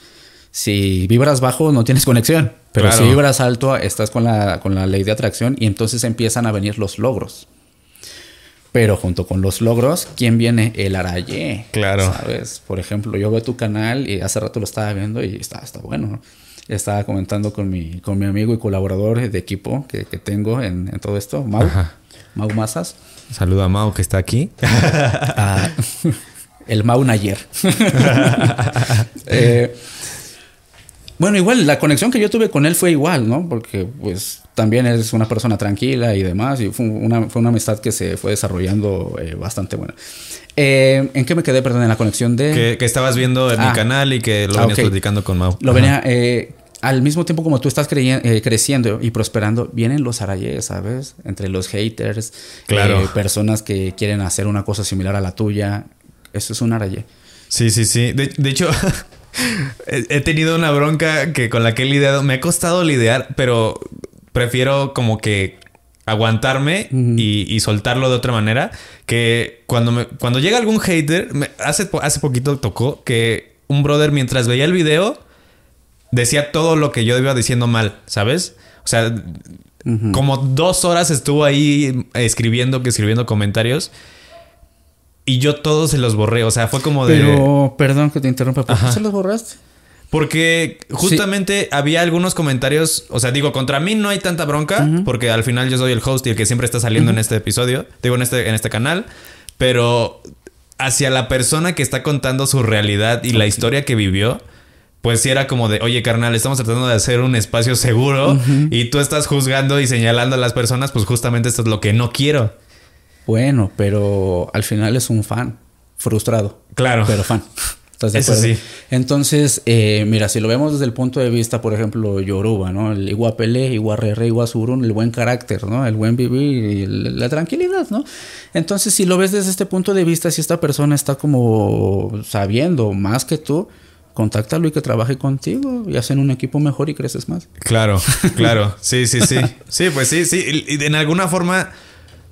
Si vibras bajo no tienes conexión, pero Claro. si vibras alto estás con la, con la ley de atracción y entonces empiezan a venir los logros. Pero junto con los logros, ¿quién viene? El araye. Claro. ¿Sabes? Por ejemplo, yo veo tu canal y hace rato lo estaba viendo y está, está bueno. ¿no? Estaba comentando con mi, con mi amigo y colaborador de equipo que, que tengo en, en todo esto, Mau. Ajá. Mau Mazas. Saluda a Mau que está aquí. Ah, el Mau Nayer. Eh, bueno, igual la conexión que yo tuve con él fue igual, ¿no? Porque pues también es una persona tranquila y demás. Y fue una, fue una amistad que se fue desarrollando eh, bastante buena. Eh, ¿En qué me quedé, perdón? En la conexión de... que, que estabas viendo en Ah. mi canal y que lo Ah, venías platicando con Mau. Lo Ajá. venía, eh, al mismo tiempo como tú estás eh, creciendo y prosperando, vienen los arayes, ¿sabes? Entre los haters, Claro. eh, personas que quieren hacer una cosa similar a la tuya. Eso es un araye. Sí, sí, sí. De, de hecho, he tenido una bronca que con la que he lidiado. Me ha costado lidiar, pero prefiero como que aguantarme y, y soltarlo de otra manera. Que cuando, me, cuando llega algún hater, me- hace, hace poquito tocó que un brother mientras veía el video decía todo lo que yo iba diciendo mal, ¿sabes? O sea, como dos horas estuvo ahí escribiendo, que escribiendo comentarios. Y yo todos se los borré. O sea, fue como de. Pero, perdón que te interrumpa, ¿por qué se los borraste? Porque justamente había algunos comentarios. O sea, digo, contra mí no hay tanta bronca. Porque al final yo soy el host y el que siempre está saliendo en este episodio. Digo, en este, en este canal. Pero hacia la persona que está contando su realidad y la historia que vivió. Pues sí era como de, oye carnal, estamos tratando de hacer un espacio seguro y tú estás juzgando y señalando a las personas, pues justamente esto es lo que no quiero. Bueno, pero al final es un fan frustrado. Claro. Pero fan. ¿Estás de Eso sí. Entonces, eh, mira, si lo vemos desde el punto de vista, por ejemplo, Yoruba, ¿no? El Iguapele, Iguarrere, Iguazurun, el buen carácter, ¿no? El buen vivir y la tranquilidad, ¿no? Entonces, si lo ves desde este punto de vista, si esta persona está como sabiendo más que tú, contáctalo y que trabaje contigo y hacen un equipo mejor y creces más. Claro, claro. Sí, sí, sí. Sí, pues sí, sí. Y en alguna forma,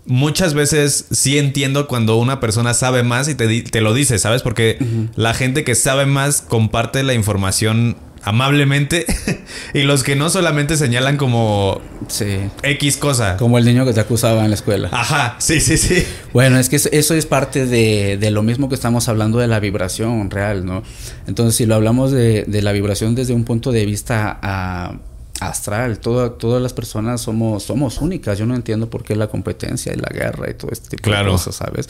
muchas veces sí entiendo cuando una persona sabe más y te, te lo dice, ¿sabes? Porque la gente que sabe más comparte la información amablemente y los que no solamente señalan como Sí. X cosa. Como el niño que te acusaba en la escuela. Ajá, sí, sí, sí. Bueno, es que eso- es parte de, de lo mismo que estamos hablando de la vibración real, ¿no? Entonces, si lo hablamos de, de la vibración desde un punto de vista ah, astral, todas las personas somos, somos únicas. Yo no entiendo por qué la competencia y la guerra y todo este tipo Claro. de cosas, ¿sabes?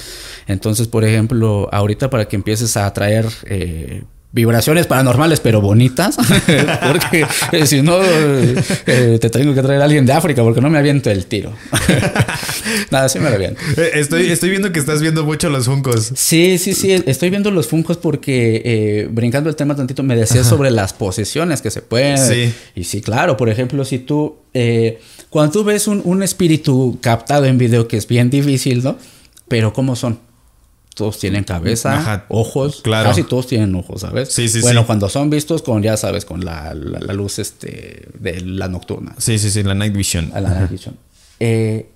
Entonces, por ejemplo, ahorita para que empieces a atraer... eh, vibraciones paranormales, pero bonitas. porque eh, si no, eh, te tengo que traer a alguien de África porque no me aviento el tiro. Nada, sí me lo aviento. Eh, Estoy, estoy viendo que estás viendo mucho los funcos. Sí, sí, sí. Estoy viendo los funcos porque, eh, brincando el tema tantito, me decías sobre las posesiones que se pueden. Sí. Y sí, claro. Por ejemplo, si tú, eh, cuando tú ves un, un espíritu captado en video, que es bien difícil, ¿no? Pero ¿cómo son? Todos tienen cabeza, Ajá, ojos. claro. Casi todos tienen ojos, ¿sabes? Sí, sí, bueno, sí. cuando son vistos con, ya sabes, con la, la- la luz este, de la nocturna. Sí, sí, sí, la Night Vision. La night vision. Eh,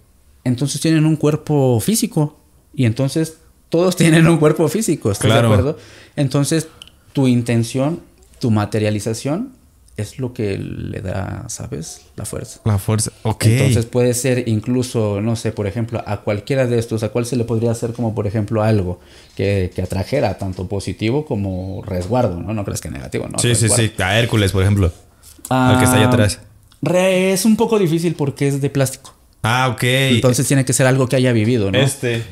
entonces tienen un cuerpo físico. Y entonces todos tienen un cuerpo físico, ¿estás Claro. de acuerdo? Entonces tu intención, tu materialización es lo que le da, ¿sabes? La fuerza. La fuerza. Ok. Entonces puede ser incluso, no sé, por ejemplo, a cualquiera de estos, a cuál se le podría hacer como, por ejemplo, algo que, que atrajera tanto positivo como resguardo, ¿no? No crees que negativo, ¿no? sí, sí, Resguardo. sí. A Hércules, por ejemplo. Al que está allá Ah, atrás. re- es un poco difícil porque es de plástico. Ah, ok. Entonces tiene que ser algo que haya vivido, ¿no? Este.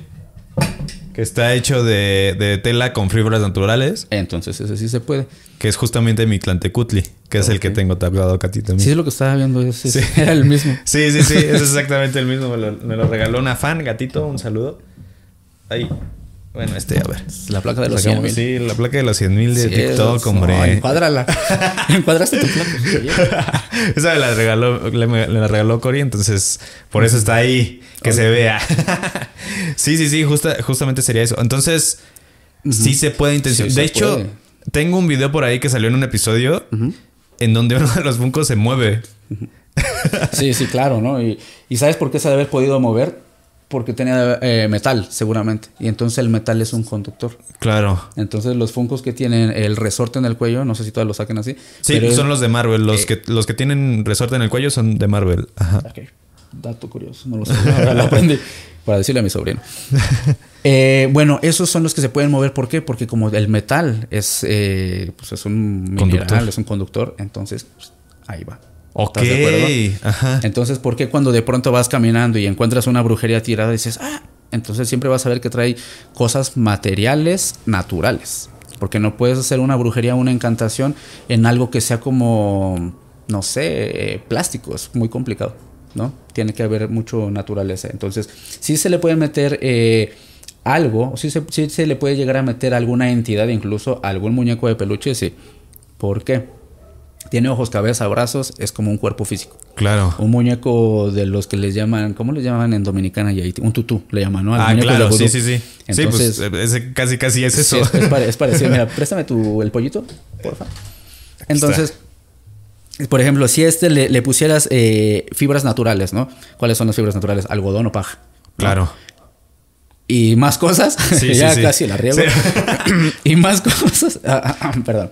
Que está hecho de, de tela con fibras naturales. Entonces ese sí se puede. Que es justamente mi Tlantecutli. Que es el que tengo tatuado acá a ti también. Sí, es lo que estaba viendo, ese sí. era el mismo. Sí, sí, sí, es exactamente el mismo. Me lo, me lo regaló una fan, gatito, un saludo. Ahí. Bueno, este, a ver. La placa de los Sacamos- 100 Sí, la placa de los 100 mil de Sí, TikTok, es- hombre. No, encuádrala. Encuadraste tu placa. Esa me la regaló, le, me la regaló Cory, entonces por eso está ahí, que se vea. sí, sí, sí, justa- justamente sería eso. Entonces, sí se puede intencionar. Sí, de hecho, puede. tengo un video por ahí que salió en un episodio en donde uno de los funcos se mueve. Sí, sí, claro, ¿no? Y, y ¿sabes por qué se ha de haber podido mover? Porque tenía eh, metal, seguramente. Y entonces el metal es un conductor. Claro. Entonces los funcos que tienen el resorte en el cuello, no sé si todos lo saquen así. Sí, pero es- son los de Marvel. Los, eh, que, los que tienen resorte en el cuello son de Marvel. Ajá. Ok, dato curioso, no lo sabía, ahora lo aprendí para decirle a mi sobrino. Eh, bueno, esos son los que se pueden mover, ¿por qué? Porque como el metal es, pues es un mineral, Conductor. es un conductor, entonces pues, ahí va. Ok. ¿Estás de acuerdo? Ajá. Entonces, ¿por qué cuando de pronto vas caminando y encuentras una brujería tirada dices, ah, entonces siempre vas a ver que trae cosas materiales naturales? Porque no puedes hacer una brujería, una encantación en algo que sea como, no sé, eh, plástico, es muy complicado, ¿no? Tiene que haber mucho naturaleza. Entonces, sí se le puede meter eh, algo, sí se, sí se le puede llegar a meter alguna entidad, incluso algún muñeco de peluche, sí. ¿Por qué? Tiene ojos, cabeza, brazos, es como un cuerpo físico. Claro. Un muñeco de los que les llaman, ¿cómo les llaman en Dominicana y Haití? Un tutú, le llaman, ¿no? Al Ah, claro, sí, sí, sí. Entonces, sí, pues ese casi, casi es sí, eso. es, es pare- es parecido. Mira, préstame tu, el pollito, porfa. Entonces, por ejemplo, si este le, le pusieras eh, fibras naturales, ¿no? ¿Cuáles son las fibras naturales? Algodón o paja. ¿no? Claro. Y más cosas. Sí, ya sí, sí. casi la riego. y más cosas. Ah, ah, Perdón.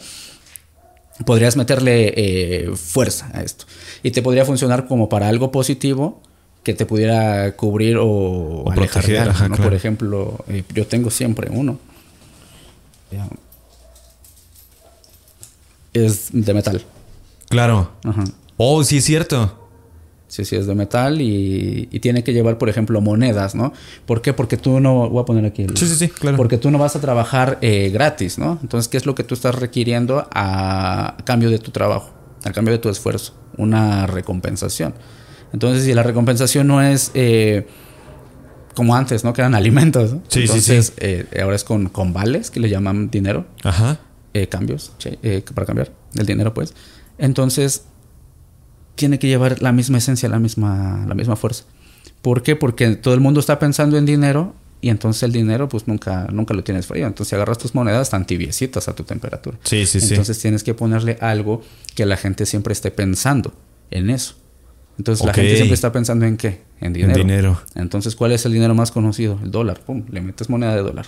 Podrías meterle eh, fuerza a esto. Y te podría funcionar como para algo positivo que te pudiera cubrir o, alejar de proteger, algo, ajá, ¿no? claro. Por ejemplo, eh, yo tengo siempre uno. Es de metal. Claro. Ajá. Oh, sí es cierto. Sí, sí, es de metal y, y tiene que llevar, por ejemplo, monedas, ¿no? ¿Por qué? Porque tú no... Voy a poner aquí el... Sí, sí, sí, claro. Porque tú no vas a trabajar eh, gratis, ¿no? Entonces, ¿qué es lo que tú estás requiriendo a cambio de tu trabajo? A cambio de tu esfuerzo. Una recompensación. Entonces, si la recompensación no es... eh, como antes, ¿no? Que eran alimentos, ¿no? Sí, sí, Entonces, eh, ahora es con, con vales, que le llaman dinero Ajá. eh, cambios para cambiar el dinero, pues. Entonces, tiene que llevar la misma esencia, la misma, la misma fuerza. ¿Por qué? Porque todo el mundo está pensando en dinero y entonces el dinero, pues nunca, nunca lo tienes frío. Entonces, agarras tus monedas, están tibiecitas a tu temperatura. Sí, sí, sí. Entonces, tienes que ponerle algo que la gente siempre esté pensando en eso. Entonces, la gente siempre está pensando en qué? En dinero. dinero. Entonces, ¿cuál es el dinero más conocido? El dólar. Pum, le metes moneda de dólar.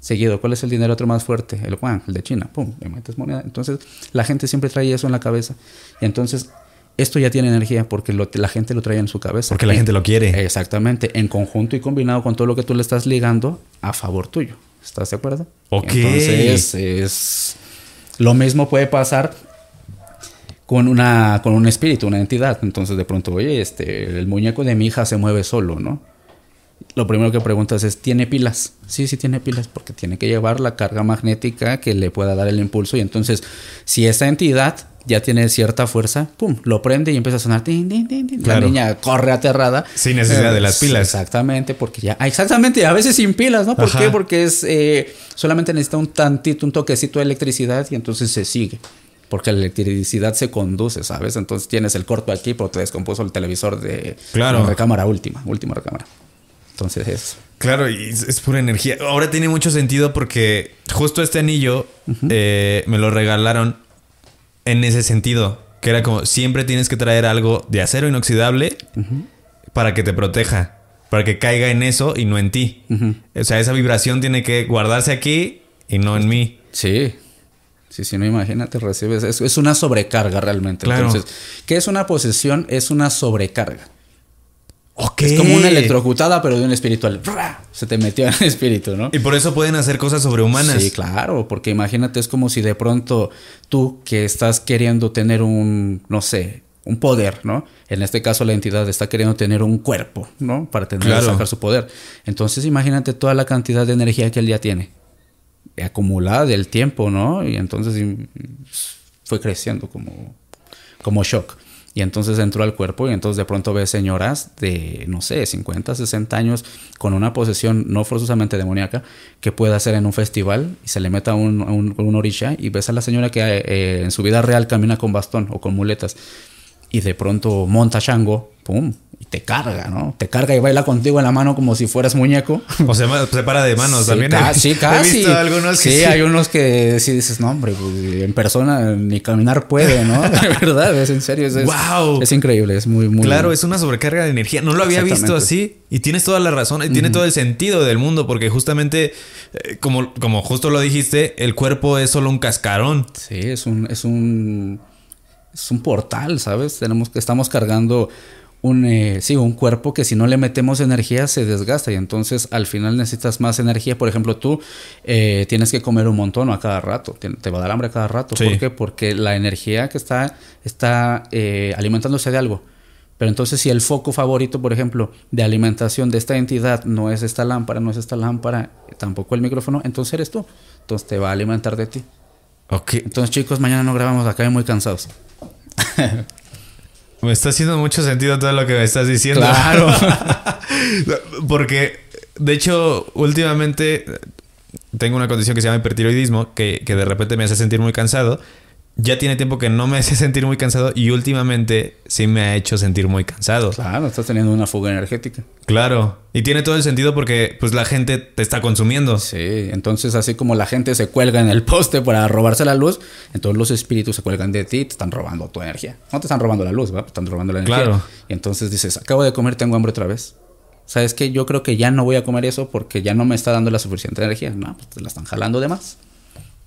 Seguido, ¿cuál es el dinero otro más fuerte? El yuan, el de China. Pum, le metes moneda. Entonces, la gente siempre trae eso en la cabeza. Y entonces, esto ya tiene energía porque lo- la gente lo trae en su cabeza. Porque la Y- gente lo quiere. Exactamente. En conjunto y combinado con todo lo que tú le estás ligando a favor tuyo. ¿Estás de acuerdo? Ok. Entonces, es. Lo mismo puede pasar con una con un espíritu, una entidad. Entonces de pronto, oye, este, el muñeco de mi hija se mueve solo, ¿no? lo primero que preguntas es, ¿tiene pilas? Sí, sí tiene pilas, porque tiene que llevar la carga magnética que le pueda dar el impulso. Y entonces, si esa entidad ya tiene cierta fuerza, pum, lo prende y empieza a sonar. Claro. La niña corre aterrada. Sin necesidad de las pilas. Exactamente, porque ya. ah, Exactamente, a veces sin pilas, ¿no? ¿Por Ajá. qué? Porque es. eh, solamente necesita un tantito, un toquecito de electricidad y entonces se sigue. Porque la electricidad se conduce, ¿sabes? Entonces tienes el corto aquí, pero te descompuso el televisor de Claro. la recámara última, última recámara. Entonces es. Claro, y es, es pura energía. Ahora tiene mucho sentido porque justo este anillo eh, me lo regalaron en ese sentido. Que era como, siempre tienes que traer algo de acero inoxidable para que te proteja. Para que caiga en eso y no en ti. O sea, esa vibración tiene que guardarse aquí y no en mí. Sí. Sí, sí, no imagínate, recibes. Es, es una sobrecarga realmente. Claro. Entonces, ¿qué es una posesión? Es una sobrecarga. Ok. Es como una electrocutada, pero de un espiritual. Se te metió en el espíritu, ¿no? Y por eso pueden hacer cosas sobrehumanas. Sí, claro, porque imagínate, es como si de pronto tú que estás queriendo tener un, no sé, un poder, ¿no? En este caso la entidad está queriendo tener un cuerpo, ¿no? Para tener Claro. sacar su poder. Entonces imagínate toda la cantidad de energía que él ya tiene, acumulada del tiempo, ¿no? Y entonces y- fue creciendo como, como shock. Y entonces entró al cuerpo y entonces de pronto ves señoras de, no sé, 50, 60 años con una posesión no forzosamente demoníaca que puede hacer en un festival y se le meta un, un, y ves a la señora que eh, en su vida real camina con bastón o con muletas y de pronto monta Shango, pum, y te carga, ¿no? Te carga y baila contigo en la mano como si fueras muñeco. O se, ma- se para de manos Sí, también. ca- sí, casi. He visto algunos que sí, sí. hay unos que sí dices, no, hombre, pues, en persona ni caminar puede, ¿no? De verdad, es en serio. Es, es- ¡Guau! es increíble, es muy, muy. Claro, es una sobrecarga de energía. No lo había visto así. Y tienes toda la razón. Y tiene todo el sentido del mundo. Porque justamente, eh, como, como justo lo dijiste, el cuerpo es solo un cascarón. Sí, es un, es un. Es un portal, ¿sabes? Tenemos que estamos cargando un, eh, sí, un cuerpo que si no le metemos energía se desgasta y entonces al final necesitas más energía. Por ejemplo, tú eh, tienes que comer un montón a cada rato, te, te va a dar hambre a cada rato. Sí. ¿Por qué? Porque la energía que está, está eh, alimentándose de algo. Pero entonces si el foco favorito, por ejemplo, de alimentación de esta entidad no es esta lámpara, no es esta lámpara, tampoco el micrófono, entonces eres tú. Entonces te va a alimentar de ti. Ok. Entonces, chicos, mañana no grabamos acá muy cansados. Me está haciendo mucho sentido todo lo que me estás diciendo. Claro. Porque, de hecho, últimamente tengo una condición que se llama hipertiroidismo, que, que de repente me hace sentir muy cansado. Ya tiene tiempo que no me hace sentir muy cansado y últimamente sí me ha hecho sentir muy cansado. Claro, estás teniendo una fuga energética. Claro. Y tiene todo el sentido porque pues la gente te está consumiendo. Sí, entonces así como la gente se cuelga en el poste para robarse la luz, entonces los espíritus se cuelgan de ti y te están robando tu energía. No te están robando la luz, ¿va? Te están robando la energía. Claro. Y entonces dices, acabo de comer, tengo hambre otra vez. ¿Sabes qué? Yo creo que ya no voy a comer eso porque ya no me está dando la suficiente energía. No, pues te la están jalando de más.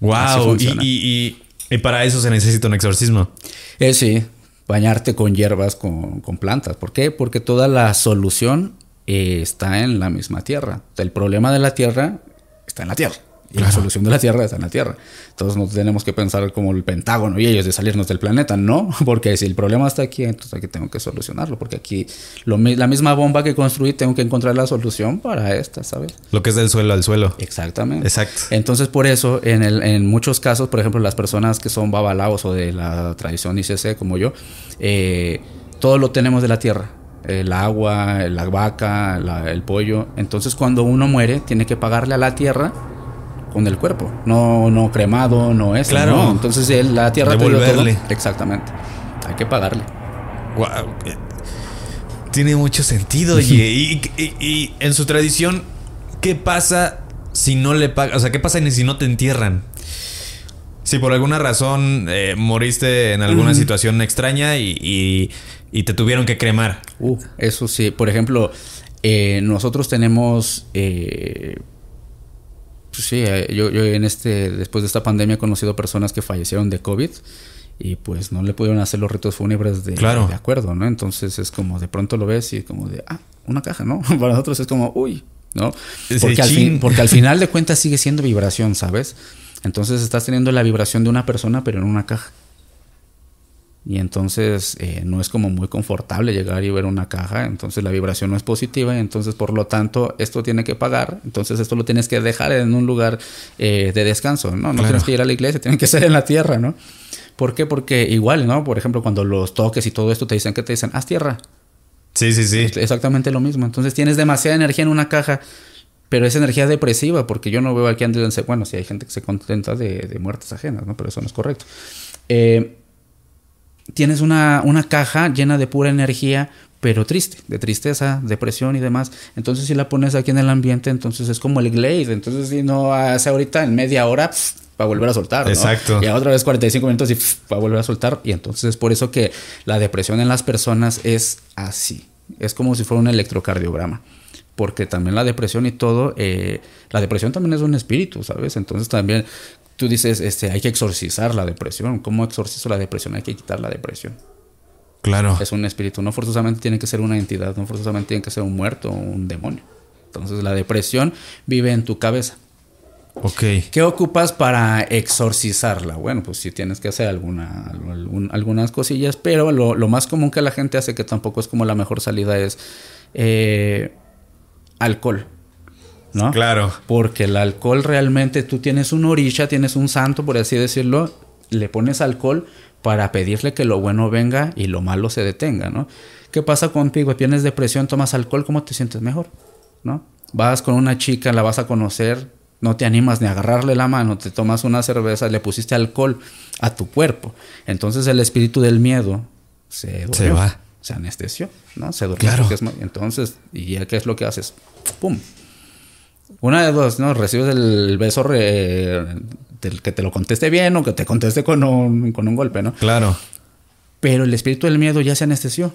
Wow. Y, funciona. y, y- y para eso se necesita un exorcismo. Eh, sí, bañarte con hierbas, con, con plantas. ¿Por qué? Porque toda la solución eh, está en la misma tierra. El problema de la tierra está en la tierra. Y la solución de la tierra está en la tierra. Entonces no tenemos que pensar como el Pentágono y ellos de salirnos del planeta, no. Porque si el problema está aquí, entonces aquí tengo que solucionarlo. Porque aquí lo la misma bomba que construí, tengo que encontrar la solución para esta, ¿sabes? Lo que es del suelo al suelo. Exactamente. Exacto. Entonces, por eso, en, el- en muchos casos, por ejemplo, las personas que son babalaos o de la tradición ICC, como yo, eh, todo lo tenemos de la tierra. El agua, la vaca, la- el pollo. Entonces, cuando uno muere, tiene que pagarle a la tierra con el cuerpo. No, no cremado, no eso. Claro. ¿no? Entonces, él- la tierra te dio todo. Devolverle. Exactamente. Hay que pagarle. Eh, Tiene mucho sentido, y, y- y en su tradición, ¿qué pasa si no le pagan? O sea, ¿qué pasa si no te entierran? Si por alguna razón eh, moriste en alguna situación extraña y, y- y te tuvieron que cremar. Uh, eso sí. Por ejemplo, eh, nosotros tenemos. eh, sí, eh, yo, yo en este, después de esta pandemia he conocido personas que fallecieron de COVID y pues no le pudieron hacer los ritos fúnebres de, Claro. de acuerdo, ¿no? Entonces es como de pronto lo ves y es como de, ah, una caja, ¿no? Para nosotros es como, uy, ¿no? Porque al, fin- porque al final de cuentas sigue siendo vibración, ¿sabes? Entonces estás teniendo la vibración de una persona pero en una caja. Y entonces eh, no es como muy confortable llegar y ver una caja, entonces la vibración no es positiva, y entonces por lo tanto esto tiene que pagar, entonces esto lo tienes que dejar en un lugar eh, de descanso, ¿no? No tienes que ir a la iglesia, tiene que ser en la tierra, ¿no? ¿Por qué? Porque igual, ¿no? Por ejemplo, cuando los toques y todo esto te dicen que te dicen, haz tierra. Sí, sí, sí. Exactamente lo mismo. Entonces tienes demasiada energía en una caja, pero es energía depresiva, porque yo no veo aquí antes, bueno, si hay gente que se contenta de, de muertes ajenas, ¿no? Pero eso no es correcto. Eh, tienes una, una caja llena de pura energía, pero triste, de tristeza, depresión y demás. Entonces, si la pones aquí en el ambiente, entonces es como el Glade. Entonces, si no hace ahorita en media hora, va a volver a soltar. ¿no? Exacto. Y otra vez 45 minutos y va a volver a soltar. Y entonces es por eso que la depresión en las personas es así. Es como si fuera un electrocardiograma. Porque también la depresión y todo, eh, la depresión también es un espíritu, ¿sabes? Entonces también tú dices, este, hay que exorcizar la depresión. ¿Cómo exorcizo la depresión? Hay que quitar la depresión. Claro. Es un espíritu. No forzosamente tiene que ser una entidad, no forzosamente tiene que ser un muerto o un demonio. Entonces la depresión vive en tu cabeza. Ok. ¿Qué ocupas para exorcizarla? Bueno, pues si tienes que hacer alguna, algún- algunas cosillas, pero lo, lo más común que la gente hace, que tampoco es como la mejor salida, es eh, alcohol. ¿No? Claro. Porque el alcohol realmente, tú tienes un orisha, tienes un santo, por así decirlo, le pones alcohol para pedirle que lo bueno venga y lo malo se detenga, ¿no? ¿Qué pasa contigo? Tienes depresión, tomas alcohol, ¿cómo te sientes mejor? ¿No? Vas con una chica, la vas a conocer, no te animas ni a agarrarle la mano, te tomas una cerveza, le pusiste alcohol a tu cuerpo. Entonces el espíritu del miedo se, durmió, Se va. Se anestesió, ¿no? Se durmió. Claro. es entonces, ¿y ya qué es lo que haces? ¡Pum! Una de dos, ¿no? Recibes el beso re- del que te lo conteste bien o que te conteste con un, con un golpe, ¿no? Claro. Pero el espíritu del miedo ya se anestesió.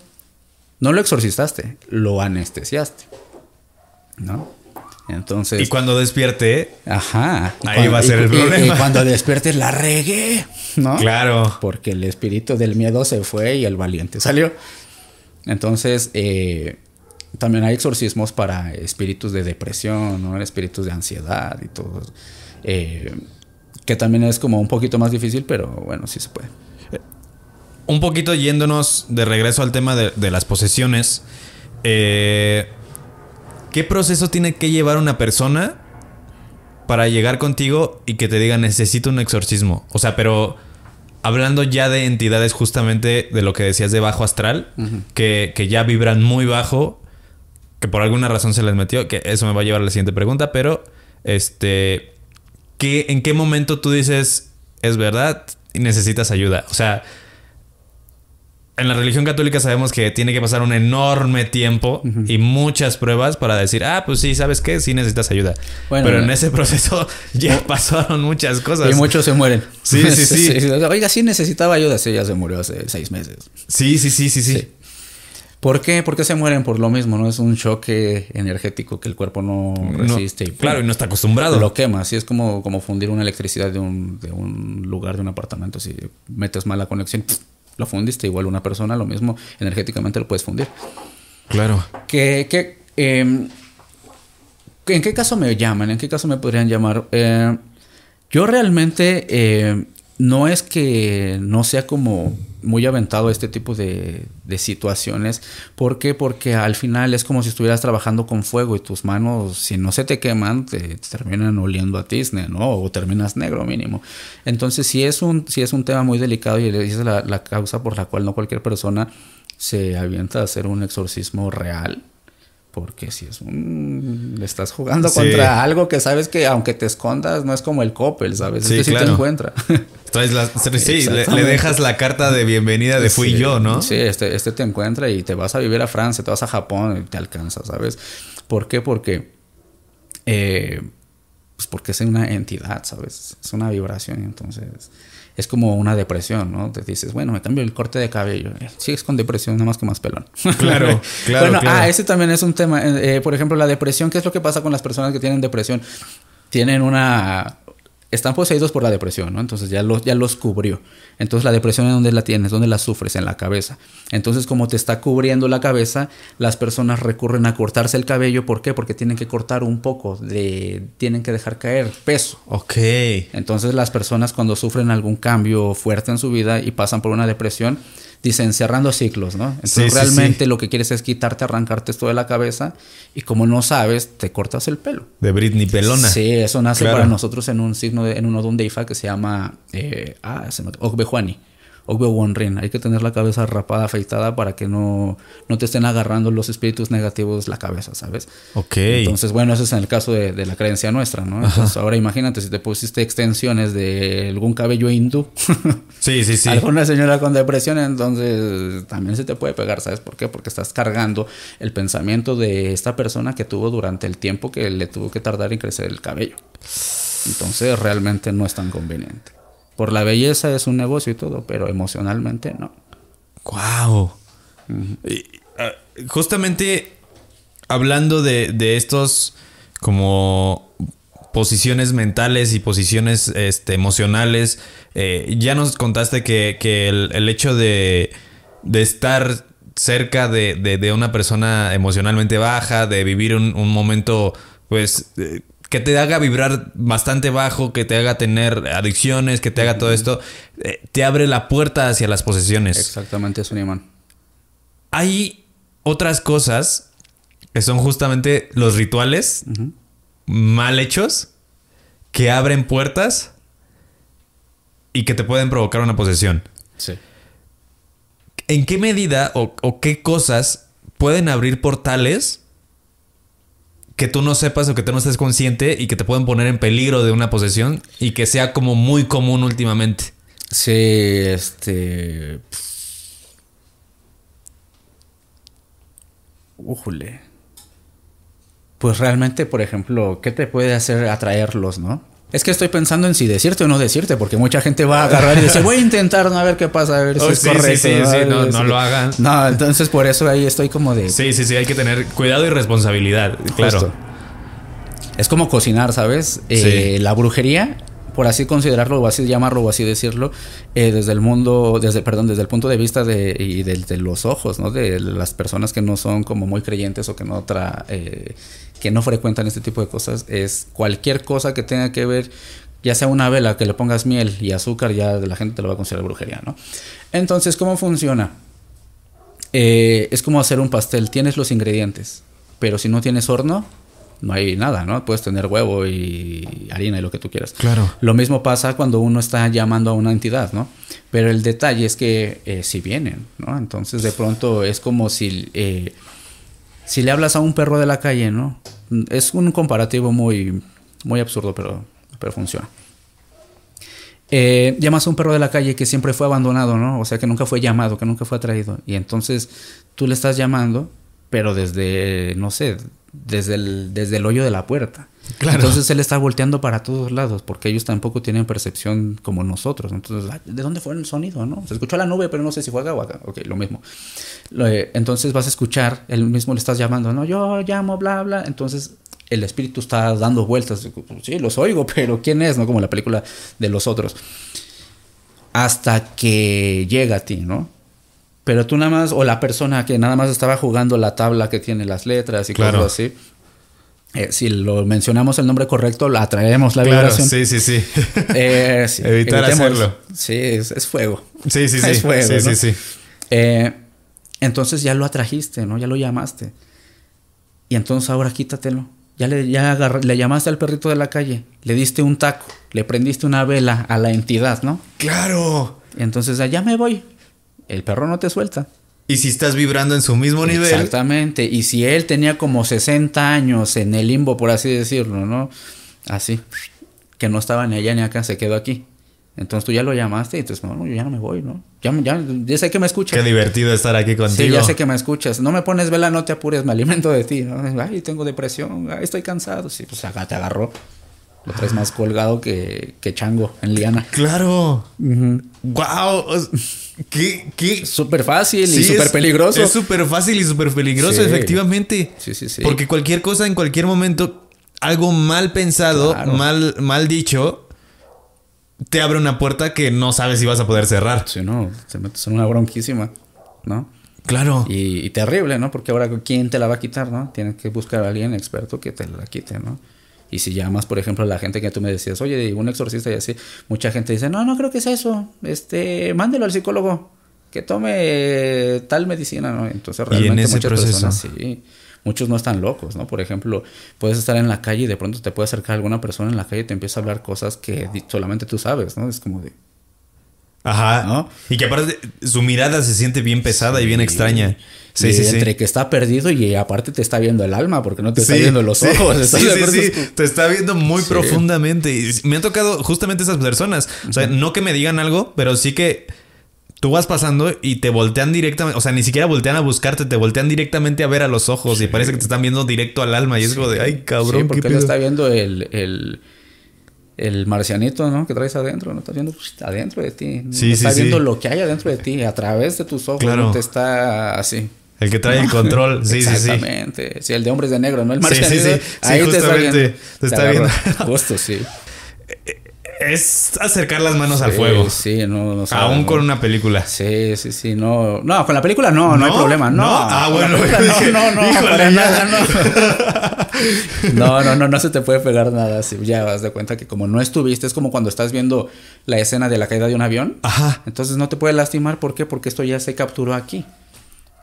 No lo exorcizaste, lo anestesiaste. ¿No? Entonces. Y cuando despierte, Ajá. Ahí cuando- va a ser el y- problema. Y cuando despiertes la regué, ¿no? claro. Porque el espíritu del miedo se fue y el valiente salió. Entonces, eh, también hay exorcismos para espíritus de depresión, ¿no? espíritus de ansiedad y todo. Eh, que también es como un poquito más difícil, pero bueno, sí se puede. Un poquito yéndonos de regreso al tema de, de las posesiones. eh, ¿Qué proceso tiene que llevar una persona para llegar contigo y que te diga necesito un exorcismo? O sea, pero hablando ya de entidades justamente de lo que decías de bajo astral, que, que ya vibran muy bajo, que por alguna razón se les metió, que eso me va a llevar a la siguiente pregunta, pero este, ¿qué, ¿en qué momento tú dices es verdad y necesitas ayuda? O sea, en la religión católica sabemos que tiene que pasar un enorme tiempo y muchas pruebas para decir, ah, pues sí, ¿sabes qué? Sí necesitas ayuda. Bueno, Pero en ese proceso ya pasaron muchas cosas. Y muchos se mueren. Sí, sí, sí. Oiga, sí necesitaba ayuda. Sí, ya se murió hace seis meses. Sí, sí, sí, sí, sí. Sí. ¿Por qué? ¿Por qué se mueren? Por lo mismo, ¿no? Es un choque energético que el cuerpo no No, resiste. y claro, y no está acostumbrado. Lo quema. Así es como, como fundir una electricidad de un, de un lugar, de un apartamento. Si metes mal la conexión, ¡pum! lo fundiste. Igual una persona, lo mismo, energéticamente lo puedes fundir. Claro. ¿Qué, qué, em, ¿En qué caso me llaman? ¿En qué caso me podrían llamar? Eh, yo realmente eh, no es que no sea como muy aventado este tipo de, de situaciones. ¿Por qué? Porque al final es como si estuvieras trabajando con fuego y tus manos, si no se te queman, te, te terminan oliendo a tizne, ¿no? O terminas negro mínimo. Entonces, si es un, si es un tema muy delicado y es la, la causa por la cual no cualquier persona se avienta a hacer un exorcismo real. Porque si es un... Le estás jugando Sí. contra algo que sabes que aunque te escondas no es como el Coppel, ¿sabes? Sí, este sí te encuentra. Traes la- sí, le, dejas la carta de bienvenida de fui Sí, yo, ¿no? Sí, este, este te encuentra y te vas a vivir a Francia, te vas a Japón y te alcanza, ¿sabes? ¿Por qué? Porque... eh, pues porque es una entidad, ¿sabes? Es una vibración, entonces... Es como una depresión, ¿no? Te dices, bueno, me cambio el corte de cabello. Sigues con depresión, nada más que más pelón. Claro, claro, Bueno, claro. ah, ese también es un tema. Eh, eh, por ejemplo, la depresión, ¿qué es lo que pasa con las personas que tienen depresión? Tienen una... están poseídos por la depresión, ¿no? Entonces ya los, ya los cubrió. Entonces la depresión, ¿en dónde la tienes? ¿Dónde la sufres? En la cabeza. Entonces como te está cubriendo la cabeza, las personas recurren a cortarse el cabello. ¿Por qué? Porque tienen que cortar un poco, de, tienen que dejar caer peso. Ok. Entonces las personas cuando sufren algún cambio fuerte en su vida y pasan por una depresión, dicen cerrando ciclos, ¿no? Entonces Sí, sí, realmente sí. lo que quieres es quitarte, arrancarte esto de la cabeza y como no sabes, te cortas el pelo. De Britney Pelona. Sí, eso nace Claro. para nosotros en un signo, de, en un odun de Ifa que se llama eh, ah, se me- Ogbejuani. Ogbe Wonrin. Hay que tener la cabeza rapada, afeitada para que no, no te estén agarrando los espíritus negativos la cabeza, ¿sabes? Ok. Entonces, bueno, eso es en el caso de, de la creencia nuestra, ¿no? Entonces, ahora imagínate si te pusiste extensiones de algún cabello hindú. sí, sí, sí. Alguna señora con depresión, entonces también se te puede pegar, ¿sabes por qué? Porque estás cargando el pensamiento de esta persona que tuvo durante el tiempo que le tuvo que tardar en crecer el cabello. Entonces realmente no es tan conveniente. Por la belleza es un negocio y todo, pero emocionalmente no. Wow. Y, ah, justamente hablando de, de estos como posiciones mentales y posiciones este, emocionales, eh, ya nos contaste que, que el, el hecho de, de estar cerca de, de- de una persona emocionalmente baja, de vivir un, un momento, pues, eh, que te haga vibrar bastante bajo, que te haga tener adicciones, que te haga todo esto, eh, te abre la puerta hacia las posesiones. Exactamente, es un imán. Hay otras cosas que son justamente los rituales mal hechos que abren puertas y que te pueden provocar una posesión. Sí. ¿En qué medida o, o qué cosas pueden abrir portales que tú no sepas o que tú no estés consciente y que te pueden poner en peligro de una posesión y que sea como muy común últimamente? Sí, este. Újule. Pues realmente, por ejemplo, ¿qué te puede hacer atraerlos, no? Es que estoy pensando en si decirte o no decirte, porque mucha gente va a agarrar y dice, voy a intentar no a ver qué pasa, a ver si Oh, es sí, correcto. sí, sí, no, no Sí. lo hagan. No, entonces por eso ahí estoy como de. Sí, sí, sí, hay que tener cuidado y responsabilidad, claro. Justo. Es como cocinar, ¿sabes? Eh, la brujería, por así considerarlo o así llamarlo o así decirlo, eh, desde el mundo, desde, perdón, desde el punto de vista de, y de, los ojos, ¿no? De las personas que no son como muy creyentes o que no tra, eh, que no frecuentan este tipo de cosas, es cualquier cosa que tenga que ver, ya sea una vela que le pongas miel y azúcar, ya la gente te lo va a considerar brujería, ¿no? Entonces, ¿cómo funciona? Eh, es como hacer un pastel, tienes los ingredientes, pero si no tienes horno, no hay nada, ¿no? Puedes tener huevo y harina y lo que tú quieras. Claro. Lo mismo pasa cuando uno está llamando a una entidad, ¿no? Pero el detalle es que eh, si vienen, ¿no? Entonces de pronto es como si, eh, si le hablas a un perro de la calle, ¿no? Es un comparativo muy, muy absurdo, pero, pero funciona. Eh, llamas a un perro de la calle que siempre fue abandonado, ¿no? O sea, que nunca fue llamado, que nunca fue atraído. Y entonces tú le estás llamando, pero desde, no sé, desde el, desde el hoyo de la puerta. Claro. Entonces él está volteando para todos lados, porque ellos tampoco tienen percepción como nosotros. Entonces, ah, ¿de dónde fue el sonido, no? Se escuchó la nube, pero no sé si fue acá o acá. Ok, lo mismo. Eh, Entonces vas a escuchar, él mismo le estás llamando, no, yo llamo, bla, bla. Entonces el espíritu está dando vueltas. Sí, los oigo, pero ¿quién es? No como la película de los otros. Hasta que llega a ti, ¿no? Pero tú nada más, o la persona que nada más estaba jugando la tabla que tiene las letras y Claro. cosas así. eh, si lo mencionamos el nombre correcto, la atraemos la Claro, vibración. sí, sí, sí. Eh, sí, Evitar evitemos. hacerlo. Sí, es, es fuego. Sí, sí, sí. Es fuego, sí, ¿no? sí, sí. Eh, entonces ya lo atrajiste, ¿no? Ya lo llamaste. Y entonces ahora quítatelo. Ya, le, ya agarra- le llamaste al perrito de la calle, le diste un taco, le prendiste una vela a la entidad, ¿no? Claro. Y entonces ya me voy. El perro no te suelta. Y si estás vibrando en su mismo nivel. Exactamente. Y si él tenía como 60 años en el limbo, por así decirlo, ¿no? Así. Que no estaba ni allá ni acá, se quedó aquí. Entonces tú ya lo llamaste y dices, no, no, yo ya no me voy, ¿no? Ya, ya, ya sé que me escuchas. Qué divertido estar aquí contigo. Sí, ya sé que me escuchas. No me pones vela, no te apures, me alimento de ti. ¿no? Ay, tengo depresión, ay, estoy cansado. Sí, pues acá te agarró. Lo traes más colgado que, que chango en liana. Claro. Wow. Qué, qué. Súper fácil Sí, y súper peligroso. Es súper fácil y súper peligroso, Sí. efectivamente. Sí, sí, sí. Porque cualquier cosa en cualquier momento, algo mal pensado, Claro. mal, mal dicho, te abre una puerta que no sabes si vas a poder cerrar. Si no, te metes en una bronquísima, ¿no? Claro. Y, y terrible, ¿no? Porque ahora, ¿quién te la va a quitar, no? Tienes que buscar a alguien experto que te la quite, ¿no? Y si llamas, por ejemplo, a la gente que tú me decías, oye, un exorcista y así, mucha gente dice, no, no creo que es eso, este, mándelo al psicólogo, que tome tal medicina, ¿no? Entonces en realmente muchas proceso. personas sí, muchos no están locos, ¿no? Por ejemplo, puedes estar en la calle y de pronto te puede acercar alguna persona en la calle y te empieza a hablar cosas que solamente tú sabes, ¿no? Es como de, Ajá. ¿No? Y que aparte su mirada se siente bien pesada y bien extraña. Sí, sí, sí. entre que está perdido y aparte te está viendo el alma, porque no te está Sí, viendo los ojos. Sí, ¿estás de sí, sí. Te está viendo muy profundamente. Y me han tocado justamente esas personas. O sea, no que me digan algo, pero sí que tú vas pasando y te voltean directamente. O sea, ni siquiera voltean a buscarte, te voltean directamente a ver a los ojos y parece que te están viendo directo al alma. Y es como de, ay, cabrón, Sí, porque qué él pedo?". está viendo el, el, el marcianito, ¿no? Que traes adentro, no está viendo pues, adentro de ti. No Sí, sí, está viendo sí. lo que hay adentro de ti, a través de tus ojos. Claro. Te está así. El que trae el control. Sí, sí, sí. Exactamente. Sí, el de hombres de negro, ¿no? El sí, marcianito. sí. Sí, ahí te está viendo. Te está viendo. Justo, sí. Es acercar las manos al Sí, fuego. Sí, no, no Aún ¿no? con una película. Sí, sí, sí, no. No, con la película no, no, hay ¿No? problema, no. ¿No? Ah, bueno, dije, no, no, no, híjole, para nada, no. No, no, no, no se te puede pegar nada. Si ya vas de cuenta que como no estuviste, es como cuando estás viendo la escena de la caída de un avión. Ajá. Entonces no te puede lastimar, ¿por qué? Porque esto ya se capturó aquí.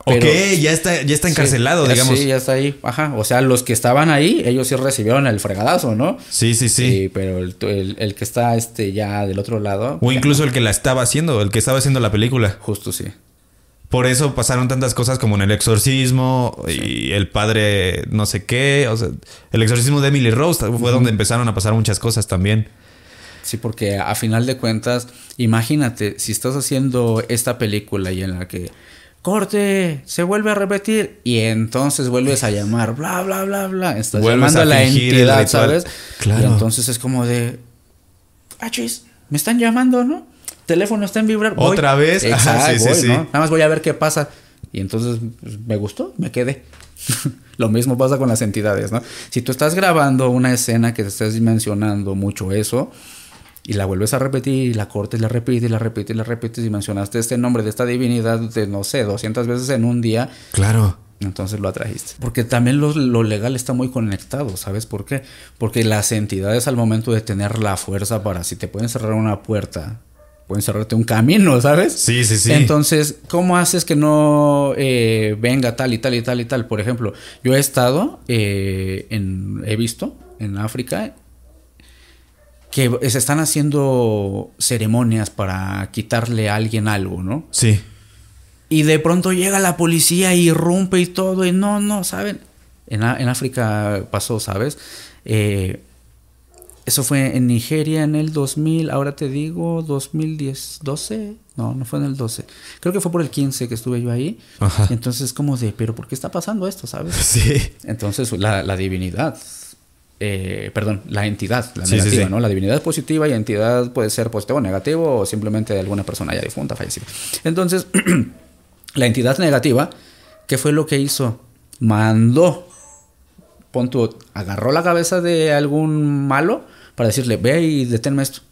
Ok, Pero- ya está, ya está encarcelado, Sí, digamos. Sí, ya está ahí. Ajá. O sea, los que estaban ahí, ellos sí recibieron el fregadazo, ¿no? Sí, sí, sí. pero el, el- el que está este ya del otro lado. O incluso el que la estaba haciendo, el que estaba haciendo la película. Justo sí. Por eso pasaron tantas cosas como en el exorcismo y el padre no sé qué. O sea, el exorcismo de Emily Rose fue donde empezaron a pasar muchas cosas también. Sí, porque a final de cuentas, imagínate, si estás haciendo esta película y en la que corte, se vuelve a repetir y entonces vuelves a llamar, bla, bla, bla, bla, estás Vuelves llamando a a la entidad. ¿sabes? Claro. Y entonces es como de, ah, chis, me están llamando, ¿no? Teléfono está en vibrar. voy. ¿Otra vez? Ajá, Exacto, sí, sí, voy, sí. ¿no? Nada más voy a ver qué pasa. Y entonces pues, me gustó, me quedé. Lo mismo pasa con las entidades, ¿no? Si tú estás grabando una escena que te estás mencionando mucho eso y la vuelves a repetir y la cortes, la repites, la repites, la repites y mencionaste este nombre de esta divinidad de no sé, 200 veces en un día, Claro. entonces lo atrajiste. Porque también lo, lo legal está muy conectado, ¿sabes por qué? Porque las entidades al momento de tener la fuerza para si te pueden cerrar una puerta, pueden cerrarte un camino, ¿sabes? Sí, sí, sí. Entonces, ¿cómo haces que no eh, venga tal y tal y tal y tal? Por ejemplo, yo he estado, eh, en, he visto en África que se están haciendo ceremonias para quitarle a alguien algo, ¿no? Sí. Y de pronto llega la policía y irrumpe y todo, y no, no, ¿saben? En, en África pasó, ¿sabes? Eh, eso fue en Nigeria en el 2000, ahora te digo, 2010, 12, no, no fue en el 12, creo que fue por el 15 que estuve yo ahí. Ajá. Entonces, como de, pero ¿por qué está pasando esto, sabes? Sí. Entonces, la, la divinidad, eh, perdón, la entidad, la Sí, negativa, sí. ¿no? La divinidad positiva y entidad puede ser positivo o negativo o simplemente de alguna persona ya difunta, fallecida. Entonces, la entidad negativa, ¿qué fue lo que hizo? Mandó, pon tú, agarró la cabeza de algún malo para decirle, ve y deténme esto.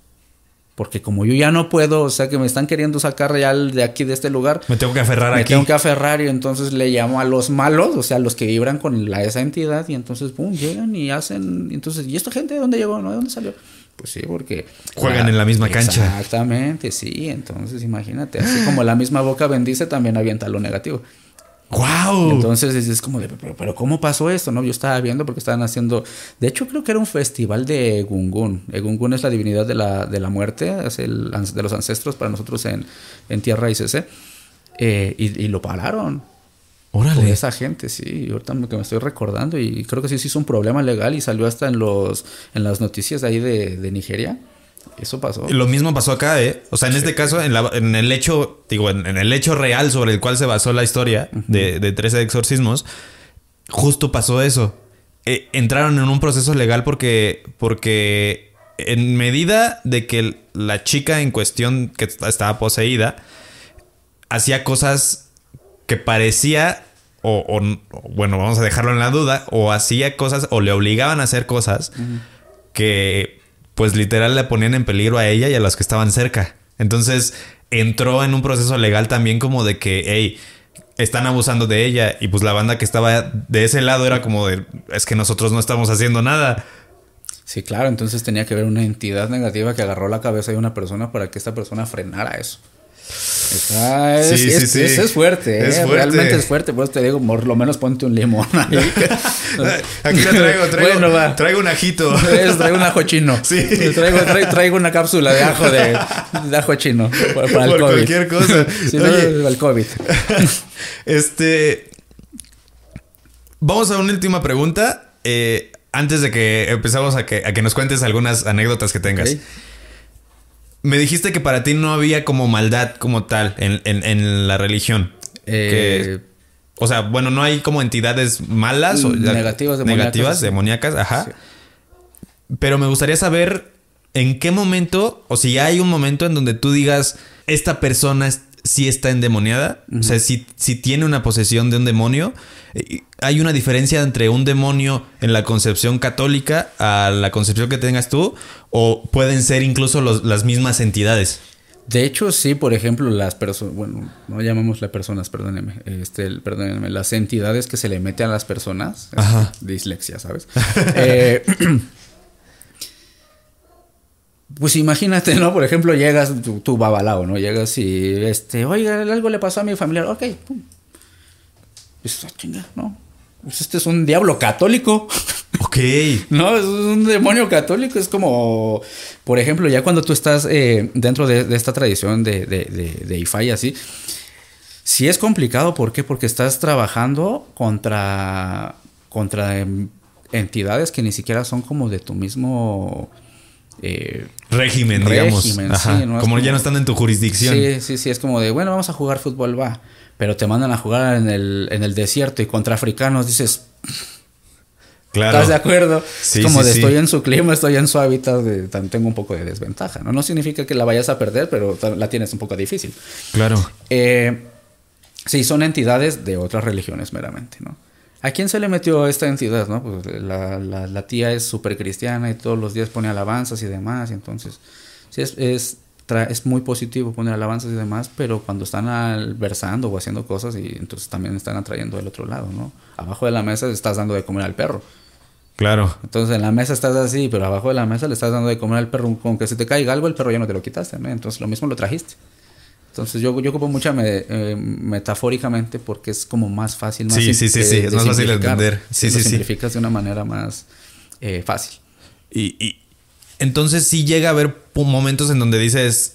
Porque como yo ya no puedo, o sea que me están queriendo sacar ya de aquí, de este lugar, Me tengo que aferrar me aquí. tengo que aferrar y entonces le llamo a los malos, o sea, los que vibran con la, esa entidad y entonces, pum, llegan y hacen, entonces, ¿y esta gente de dónde llegó? ¿No? ¿De dónde salió? Pues sí, porque... Juegan en la misma cancha. Exactamente, sí, entonces imagínate, así como la misma boca bendice, también avienta lo negativo. ¡Wow! Entonces es, como de, pero, pero ¿cómo pasó esto? no Yo estaba viendo porque estaban haciendo, de hecho creo que era un festival de Egungun. Egungun es la divinidad de la, de la muerte, es el de los ancestros para nosotros en, en Tierra ICC. Eh, y, y lo pararon. Por Órale. esa gente, sí. Ahorita me- que me estoy recordando y creo que sí se hizo un problema legal y salió hasta en los en las noticias de ahí de, de Nigeria. Eso pasó. Lo mismo pasó acá, ¿eh? O sea, en este caso, en, la- en el hecho, digo, en, en el hecho real sobre el cual se basó la historia de, de 13 exorcismos, justo pasó eso. Eh, entraron en un proceso legal porque, porque en medida de que la chica en cuestión que estaba poseída hacía cosas que parecía, o, o- o, bueno, vamos a dejarlo en la duda, o hacía cosas, o le obligaban a hacer cosas que pues literal le ponían en peligro a ella y a los que estaban cerca. Entonces entró en un proceso legal también como de que, hey, están abusando de ella y pues la banda que estaba de ese lado era como de, es que nosotros no estamos haciendo nada. Sí, claro, entonces tenía que haber una entidad negativa que agarró la cabeza de una persona para que esta persona frenara eso. Está, es, Sí, es- sí. es- es fuerte, Es ¿eh? fuerte. realmente es fuerte. Por eso te digo, por lo menos ponte un limón. Aquí lo traigo, traigo, Bueno, va. traigo un ajito. Traigo un ajo chino. Sí. Traigo, traigo, traigo una cápsula de ajo de, de ajo chino para, para el Por COVID. cualquier cosa. Sí, no, el COVID. Este. Vamos a una última pregunta. eh, antes de que empezamos a que, a que nos cuentes algunas anécdotas que tengas. Ok. Me dijiste que para ti no había como maldad como tal en, en- en la religión. Eh, Que- o sea, bueno, no hay como entidades malas o Negativas, demoníacas. negativas, demoníacas, ajá. Sí. Pero me gustaría saber en qué momento, o si hay un momento en donde tú digas, esta persona es- sí está endemoniada, o sea, si, si tiene una posesión de un demonio. Eh, ¿Hay una diferencia entre un demonio en la concepción católica a la concepción que tengas tú? ¿O pueden ser incluso los- las mismas entidades? De hecho, sí, por ejemplo, las personas, bueno, no llamémosle personas, perdónenme, este, perdónenme, las entidades que se le mete a las personas, Ajá. dislexia, ¿sabes? Eh, pues imagínate, ¿no? Por ejemplo, llegas, tu, tu babalao, ¿no? Llegas y, este, oiga, algo le pasó a mi familiar, ok, pum. Pues, chinga, ¿no? Pues este es un diablo católico. Ok. No, es un demonio católico. Es como, por ejemplo, ya cuando tú estás eh, dentro de, de esta tradición de, de, de, de Ifá así, sí es complicado. ¿Por qué? Porque estás trabajando contra, contra em, entidades que ni siquiera son como de tu mismo... eh, Régimen, digamos. Régimen, Ajá. sí, no es como, ya no están en tu jurisdicción. Sí, sí, sí, es como de, bueno, vamos a jugar fútbol, va. Pero te mandan a jugar en el, en el desierto y contra africanos dices, Claro. ¿Estás de acuerdo? Sí, es como sí, de estoy en su clima, estoy en su hábitat, de, tengo un poco de desventaja, ¿no? No significa que la vayas a perder, pero la tienes un poco difícil. Claro. Eh, sí, son entidades de otras religiones meramente, ¿no? ¿A quién se le metió esta entidad, no? Pues la, la- la tía es súper cristiana y todos los días pone alabanzas y demás, y entonces sí es, es, tra- es muy positivo poner alabanzas y demás, pero cuando están al- versando o haciendo cosas, y entonces también están atrayendo del otro lado, ¿no? Abajo de la mesa estás dando de comer al perro. Claro. Entonces en la mesa estás así, pero abajo de la mesa le estás dando de comer al perro. Con que se te caiga algo, el perro ya no te lo quitaste, ¿no? Entonces lo mismo lo trajiste. Entonces yo, yo ocupo mucha me- eh, metafóricamente porque es como más fácil. Más Sí, sí, sí, sí, es más fácil de entender. Sí, Lo sí, sí. simplificas de una manera más eh, fácil. Y, y entonces sí llega a haber momentos en donde dices,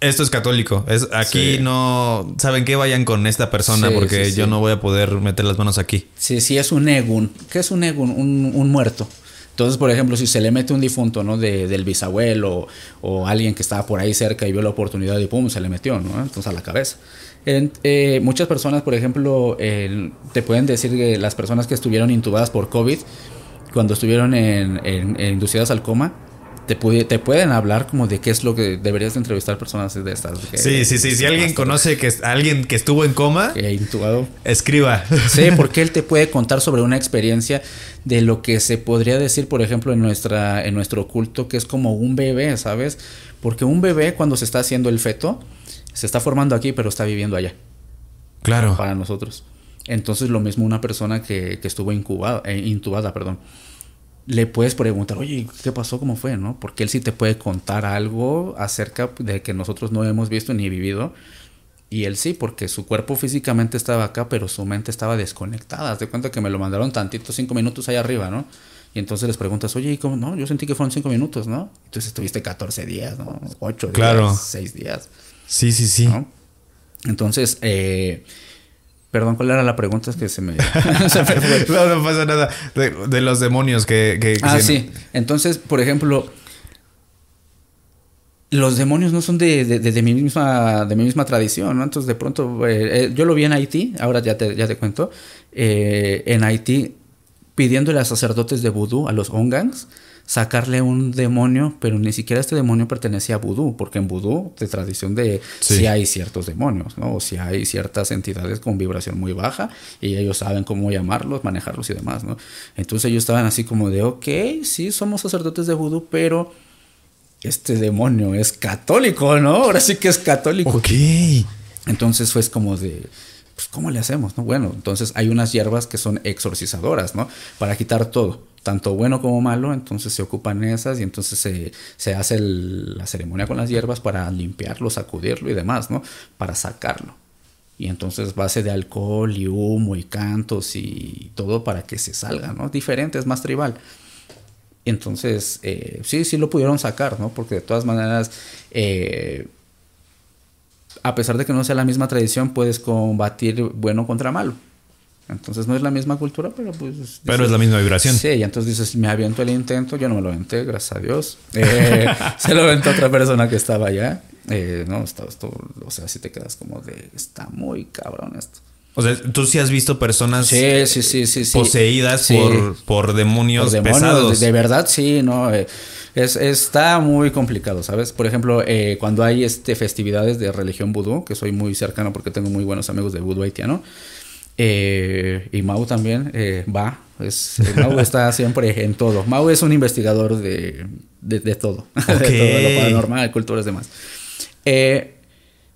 esto es católico. Es, aquí Sí. no, ¿saben qué? Vayan con esta persona Sí, porque sí, sí. yo no voy a poder meter las manos aquí. Sí, sí, es un egun. ¿Qué es un egun? Un, un muerto. Entonces, por ejemplo, si se le mete un difunto, ¿no? De, del bisabuelo o alguien que estaba por ahí cerca y vio la oportunidad y pum, se le metió, ¿no? Entonces a la cabeza. En- eh, muchas personas, por ejemplo, el- te pueden decir que las personas que estuvieron intubadas por COVID, cuando estuvieron en- en inducidas al coma, te, pudi- te pueden hablar como de qué es lo que deberías de entrevistar personas de estas. que- Sí, sí, sí. Si alguien conoce que alguien que estuvo en coma, que intubado. escriba. Sí, porque él te puede contar sobre una experiencia de lo que se podría decir, por ejemplo, en nuestra en nuestro culto que es como un bebé, ¿sabes? Porque un bebé cuando se está haciendo el feto se está formando aquí, pero está viviendo allá Claro. para nosotros. Entonces lo mismo una persona que, que estuvo incubada, eh, intubada, perdón. Le puedes preguntar, oye, ¿qué pasó? ¿Cómo fue? ¿No? Porque él sí te puede contar algo acerca de que nosotros no hemos visto ni vivido. Y él sí, porque su cuerpo físicamente estaba acá, pero su mente estaba desconectada. Haz de cuenta que me lo mandaron tantito, cinco minutos allá arriba, ¿no? Y entonces les preguntas, oye, ¿y cómo? No, yo sentí que fueron cinco minutos, ¿no? Entonces estuviste 14 días, ¿no? 8 días, Claro. 6 días. Sí, sí, sí. ¿no? Entonces, eh, perdón, ¿cuál era la pregunta? Es que se me, se me fue. No, no pasa nada. De, de los demonios que... que- que Ah, sí. Entonces, por ejemplo, los demonios no son de, de- de- de mi, misma, de mi misma tradición, ¿no? Entonces, de pronto, eh, eh, yo lo vi en Haití, ahora ya te, ya te cuento, eh, en Haití pidiéndole a sacerdotes de vudú, a los ongangs, sacarle un demonio, pero ni siquiera este demonio pertenecía a vudú, porque en vudú, de tradición de Sí. sí. hay ciertos demonios, ¿no? O si hay ciertas entidades con vibración muy baja y ellos saben cómo llamarlos, manejarlos y demás, ¿no? Entonces ellos estaban así como de, ok, sí, somos sacerdotes de vudú, pero este demonio es católico, ¿no? Ahora sí que es católico. Ok. Entonces fue como de, pues, ¿cómo le hacemos? No? Bueno, entonces hay unas hierbas que son exorcizadoras, ¿no? Para quitar todo, tanto bueno como malo, entonces se ocupan esas y entonces se, se hace la ceremonia con las hierbas para limpiarlo, sacudirlo y demás, ¿no? Para sacarlo. Y entonces base de alcohol y humo y cantos y todo para que se salga, ¿no? Diferente, es más tribal. Entonces, eh, sí, sí lo pudieron sacar, ¿no? Porque de todas maneras, eh, a pesar de que no sea la misma tradición, puedes combatir bueno contra malo. Entonces no es la misma cultura, pero pues... Pero es la misma vibración. Sí, y entonces dices, me aviento el intento, yo no me lo aventé, gracias a Dios. Eh, se lo aventó otra persona que estaba allá. Eh, no, está, esto, o sea, si te quedas como de, está muy cabrón esto. O sea, tú sí has visto personas Sí, sí, sí, poseídas por, por demonios, demonios, pesados. De, de verdad, sí, no. eh, es, está muy complicado, ¿sabes? Por ejemplo, eh, cuando hay este festividades de religión vudú, que soy muy cercano porque tengo muy buenos amigos de vudú haitiano, eh, y Mau también eh, va. Es, eh, Mau está siempre en todo. Mau es un investigador de, de, de todo. Ok. de todo lo paranormal, culturas y demás. Eh,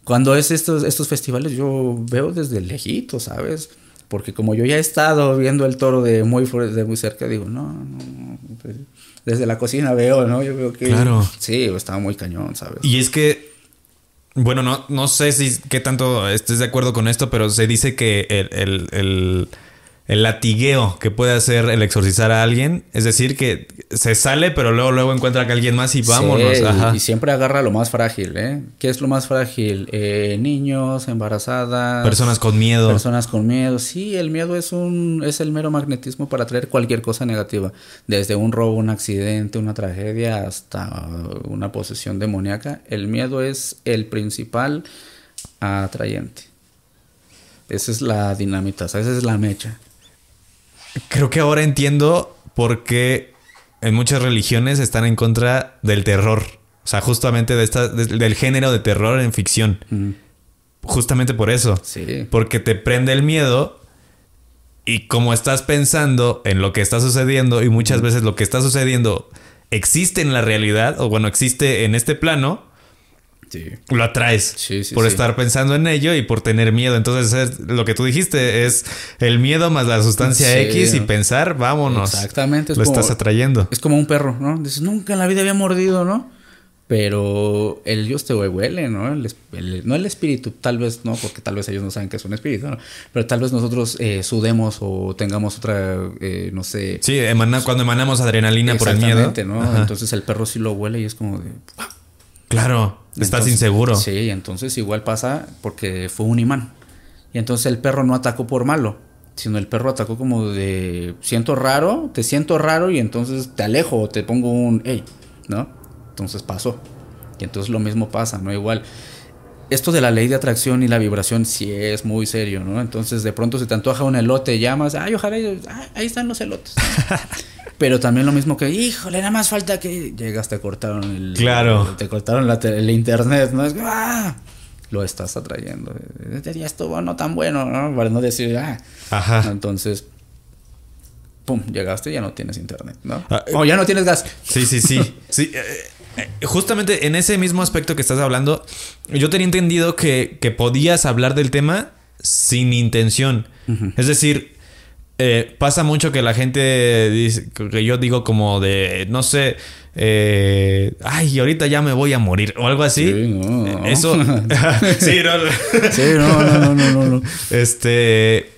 cuando es estos, estos festivales, yo veo desde lejito, ¿sabes? Porque como yo ya he estado viendo el toro de muy, de muy cerca, digo, no, no, no, pues, desde la cocina veo, ¿no? Yo veo que... Claro. Sí, estaba muy cañón, ¿sabes? Y es que, bueno, no, no sé si qué tanto estés de acuerdo con esto, pero se dice que el, el- el- el latigueo que puede hacer el exorcizar a alguien, es decir, que se sale, pero luego, luego encuentra que alguien más y vámonos. Sí, Ajá. y siempre agarra lo más frágil, ¿eh? ¿Qué es lo más frágil? Eh, niños, embarazadas. Personas con miedo. Personas con miedo. Sí, el miedo es un es el mero magnetismo para traer cualquier cosa negativa, desde un robo, un accidente, una tragedia hasta una posesión demoníaca. El miedo es el principal atrayente. Esa es la dinamita, o sea, esa es la mecha. Creo que ahora entiendo por qué en muchas religiones están en contra del terror. O sea, justamente de esta, de- del género de terror en ficción. Justamente por eso. Sí. Porque te prende el miedo y como estás pensando en lo que está sucediendo y muchas veces lo que está sucediendo existe en la realidad o bueno, existe en este plano, Sí. lo atraes Sí, sí, por estar pensando en ello y por tener miedo. Entonces es lo que tú dijiste es el miedo más la sustancia. X y pensar, vámonos. Exactamente, es lo como- estás atrayendo. Es como un perro, ¿no? Dices, nunca en la vida había mordido, ¿no? Pero el Dios te huele, ¿no? El, no el espíritu, tal vez no, porque tal vez ellos no saben que es un espíritu, ¿no? Pero tal vez nosotros eh, sudemos o tengamos otra, eh, no sé. Sí, emana- cuando emanamos adrenalina por el miedo. Exactamente, ¿no? Ajá. Entonces el perro sí lo huele y es como de. Claro, estás inseguro. Sí, entonces igual pasa porque fue un imán. Y entonces el perro no atacó por malo, sino el perro atacó como de siento raro, te siento raro y entonces te alejo o te pongo un hey, ¿no? Entonces pasó. Y entonces lo mismo pasa, ¿no? Igual. Esto de la ley de atracción y la vibración sí es muy serio, ¿no? Entonces de pronto se te antoja un elote, llamas, ay, ojalá, ah, ahí están los elotes. Pero también lo mismo que, híjole, nada más falta que llegas, te cortaron el... Claro. Te cortaron la el internet, ¿no? Es que, ¡ah! Lo estás atrayendo. Este día estuvo no tan bueno, ¿no? Para no decir, ah. Ajá. Entonces, pum, llegaste y ya no tienes internet, ¿no? Ah, o ya no tienes gas. Sí, sí, sí. sí eh, eh, justamente en ese mismo aspecto que estás hablando, yo tenía entendido que, que podías hablar del tema sin intención. Es decir, eh, pasa mucho que la gente dice, que yo digo como de, no sé, eh, ay, ahorita ya me voy a morir o algo así. Sí, no, no. Eh, Eso. sí, no. Sí, no, no, no, no, no. no. Este.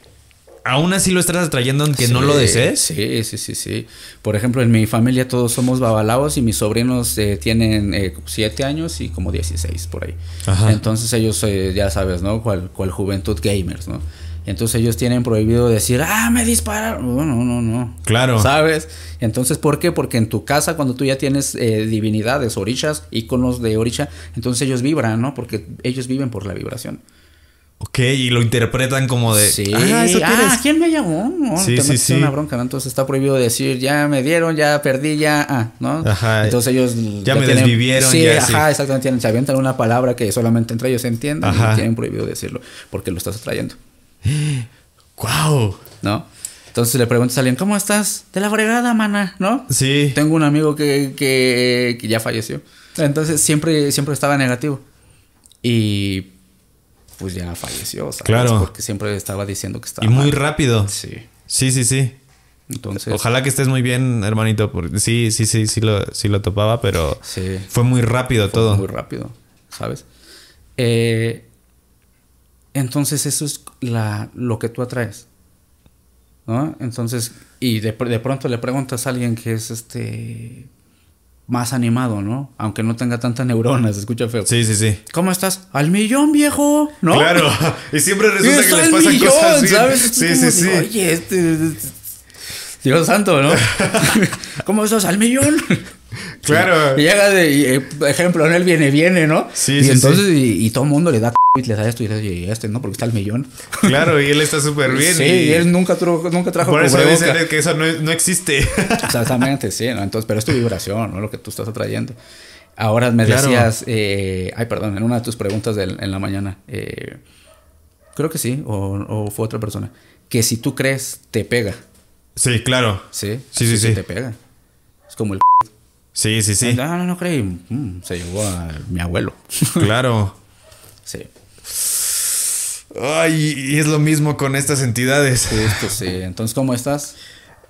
Aún así lo estás atrayendo aunque no Sí, lo desees. Sí, sí, sí, sí. Por ejemplo, en mi familia todos somos babalaos y mis sobrinos eh, tienen 7 años y como 16 por ahí. Ajá. Entonces ellos, eh, ya sabes, ¿no? Cual, cual juventud gamers, ¿no? Entonces ellos tienen prohibido decir, ah, me dispararon. No, no, no, no. Claro. ¿Sabes? Entonces, ¿por qué? Porque en tu casa, cuando tú ya tienes eh, divinidades, orishas, iconos de orisha, entonces ellos vibran, ¿no? Porque ellos viven por la vibración. Ok, y lo interpretan como de. Sí. Ah, ¿eso ah? ¿quién me llamó? No, Sí, te sí, sí. una bronca, ¿no? Entonces está prohibido decir, ya me dieron, ya perdí, ya, ah, ¿no? Ajá. Entonces ellos... Ya me desvivieron, Sí, ya, ajá, sí. exactamente. tienen- Se avientan una palabra que solamente entre ellos entienden Ajá. y tienen prohibido decirlo porque lo estás atrayendo, ¡Guau! ¿no? Entonces le preguntas a alguien, ¿cómo estás? De la fregada, mana, ¿no? Sí. Tengo un amigo que, que, que ya falleció. Entonces siempre, siempre estaba negativo. Y pues ya falleció, ¿sabes? Claro. Porque siempre estaba diciendo que estaba Y muy mal. rápido. Sí. Sí, sí, sí. Entonces. Ojalá que estés muy bien, hermanito. Porque sí, sí, sí, sí lo, sí lo topaba, pero Sí. fue muy rápido Fue todo. Muy rápido, ¿sabes? Eh, entonces eso es la, lo que tú atraes. ¿No? Entonces, y de, de pronto le preguntas a alguien que es este más animado, ¿no? Aunque no tenga tantas neuronas, escucha feo. Sí, sí, sí. ¿Cómo estás? Al millón, viejo, ¿no? Claro. Y siempre resulta que les pasan millón, cosas bien. ¿sabes? Sí, sí, sí. Oye, este... Dios santo, ¿no? ¿Cómo estás? Al millón. Claro. Y llega de, eh, ejemplo, en él viene, viene, ¿no? Sí, y sí, entonces, Y, y todo el mundo le da y le da esto y le da este, ¿no? Porque está al millón. Claro, y él está súper bien. Sí, y y él nunca, trajo nunca trajo por eso dicen que eso no, no existe. Exactamente, sí, ¿no? Entonces, pero es tu vibración, ¿no? Lo que tú estás atrayendo. Ahora me Claro. decías, eh, ay, perdón, en una de tus preguntas en la mañana, eh, creo que sí, o, o fue otra persona, que si tú crees, te pega, Sí, claro. ¿sí? Sí, sí, sí. Te pega. Es como el... Sí, sí, sí. No, no, no creí, mm, se llevó a mi abuelo. Claro. sí. Ay, y es lo mismo con estas entidades. Sí. Entonces, ¿cómo estás?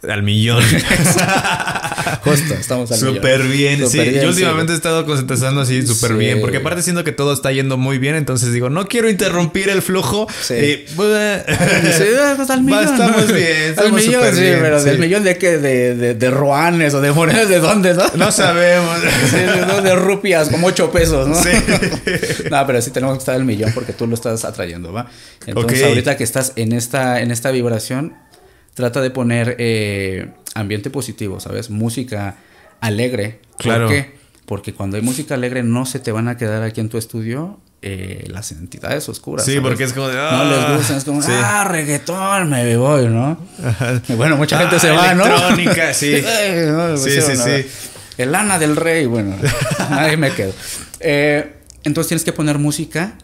Al millón. Justo, estamos al millón. Súper bien. Sí, bien, yo últimamente he estado concentrando así súper Sí. bien. Porque aparte siento que todo está yendo muy bien. Entonces digo, no quiero interrumpir el flujo. Sí. Y, al millón. estamos bien, Al estamos millón, súper sí, bien, pero del millón de qué? De, de, de ruanes o de monedas, ¿de dónde, no? no sabemos. Sí, de, de rupias, como 8 pesos, ¿no? Sí. no, pero sí tenemos que estar el millón porque tú lo estás atrayendo, ¿va? Entonces, ahorita que estás en esta, en esta vibración, trata de poner eh, ambiente positivo, ¿sabes? Música alegre. Claro. ¿Por qué? Porque cuando hay música alegre no se te van a quedar aquí en tu estudio eh, las entidades oscuras. Sí, ¿sabes? porque es como de, No ah, les gusta, es como, sí. ah, reggaetón, me voy, ¿no? Bueno, mucha gente Ah, se va, ¿no? electrónica, sí. Ay, no, Sí, sí, no, sí. El Lana del Rey, bueno, ahí me quedo. Eh, entonces tienes que poner música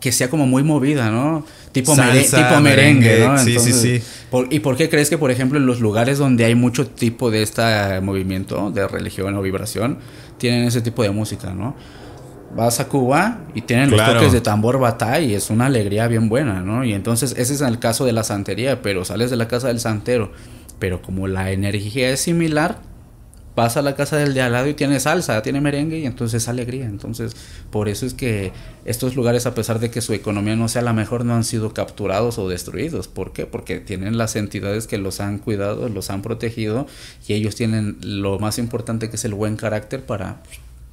que sea como muy movida, ¿no? Tipo, mere- Salsa, tipo merengue, merengue, ¿no? sí, sí, Entonces, sí. por- ¿Y por qué crees que, por ejemplo, en los lugares donde hay mucho tipo de este movimiento de religión o vibración, tienen ese tipo de música, ¿no? Vas a Cuba y tienen los toques de tambor batá y es una alegría bien buena, ¿no? Y entonces ese es el caso de la santería, pero sales de la casa del santero, pero como la energía es similar, vas a la casa del de al lado y tiene salsa, tiene merengue y entonces es alegría. Entonces, por eso es que estos lugares, a pesar de que su economía no sea la mejor, no han sido capturados o destruidos. ¿Por qué? Porque tienen las entidades que los han cuidado, los han protegido y ellos tienen lo más importante que es el buen carácter para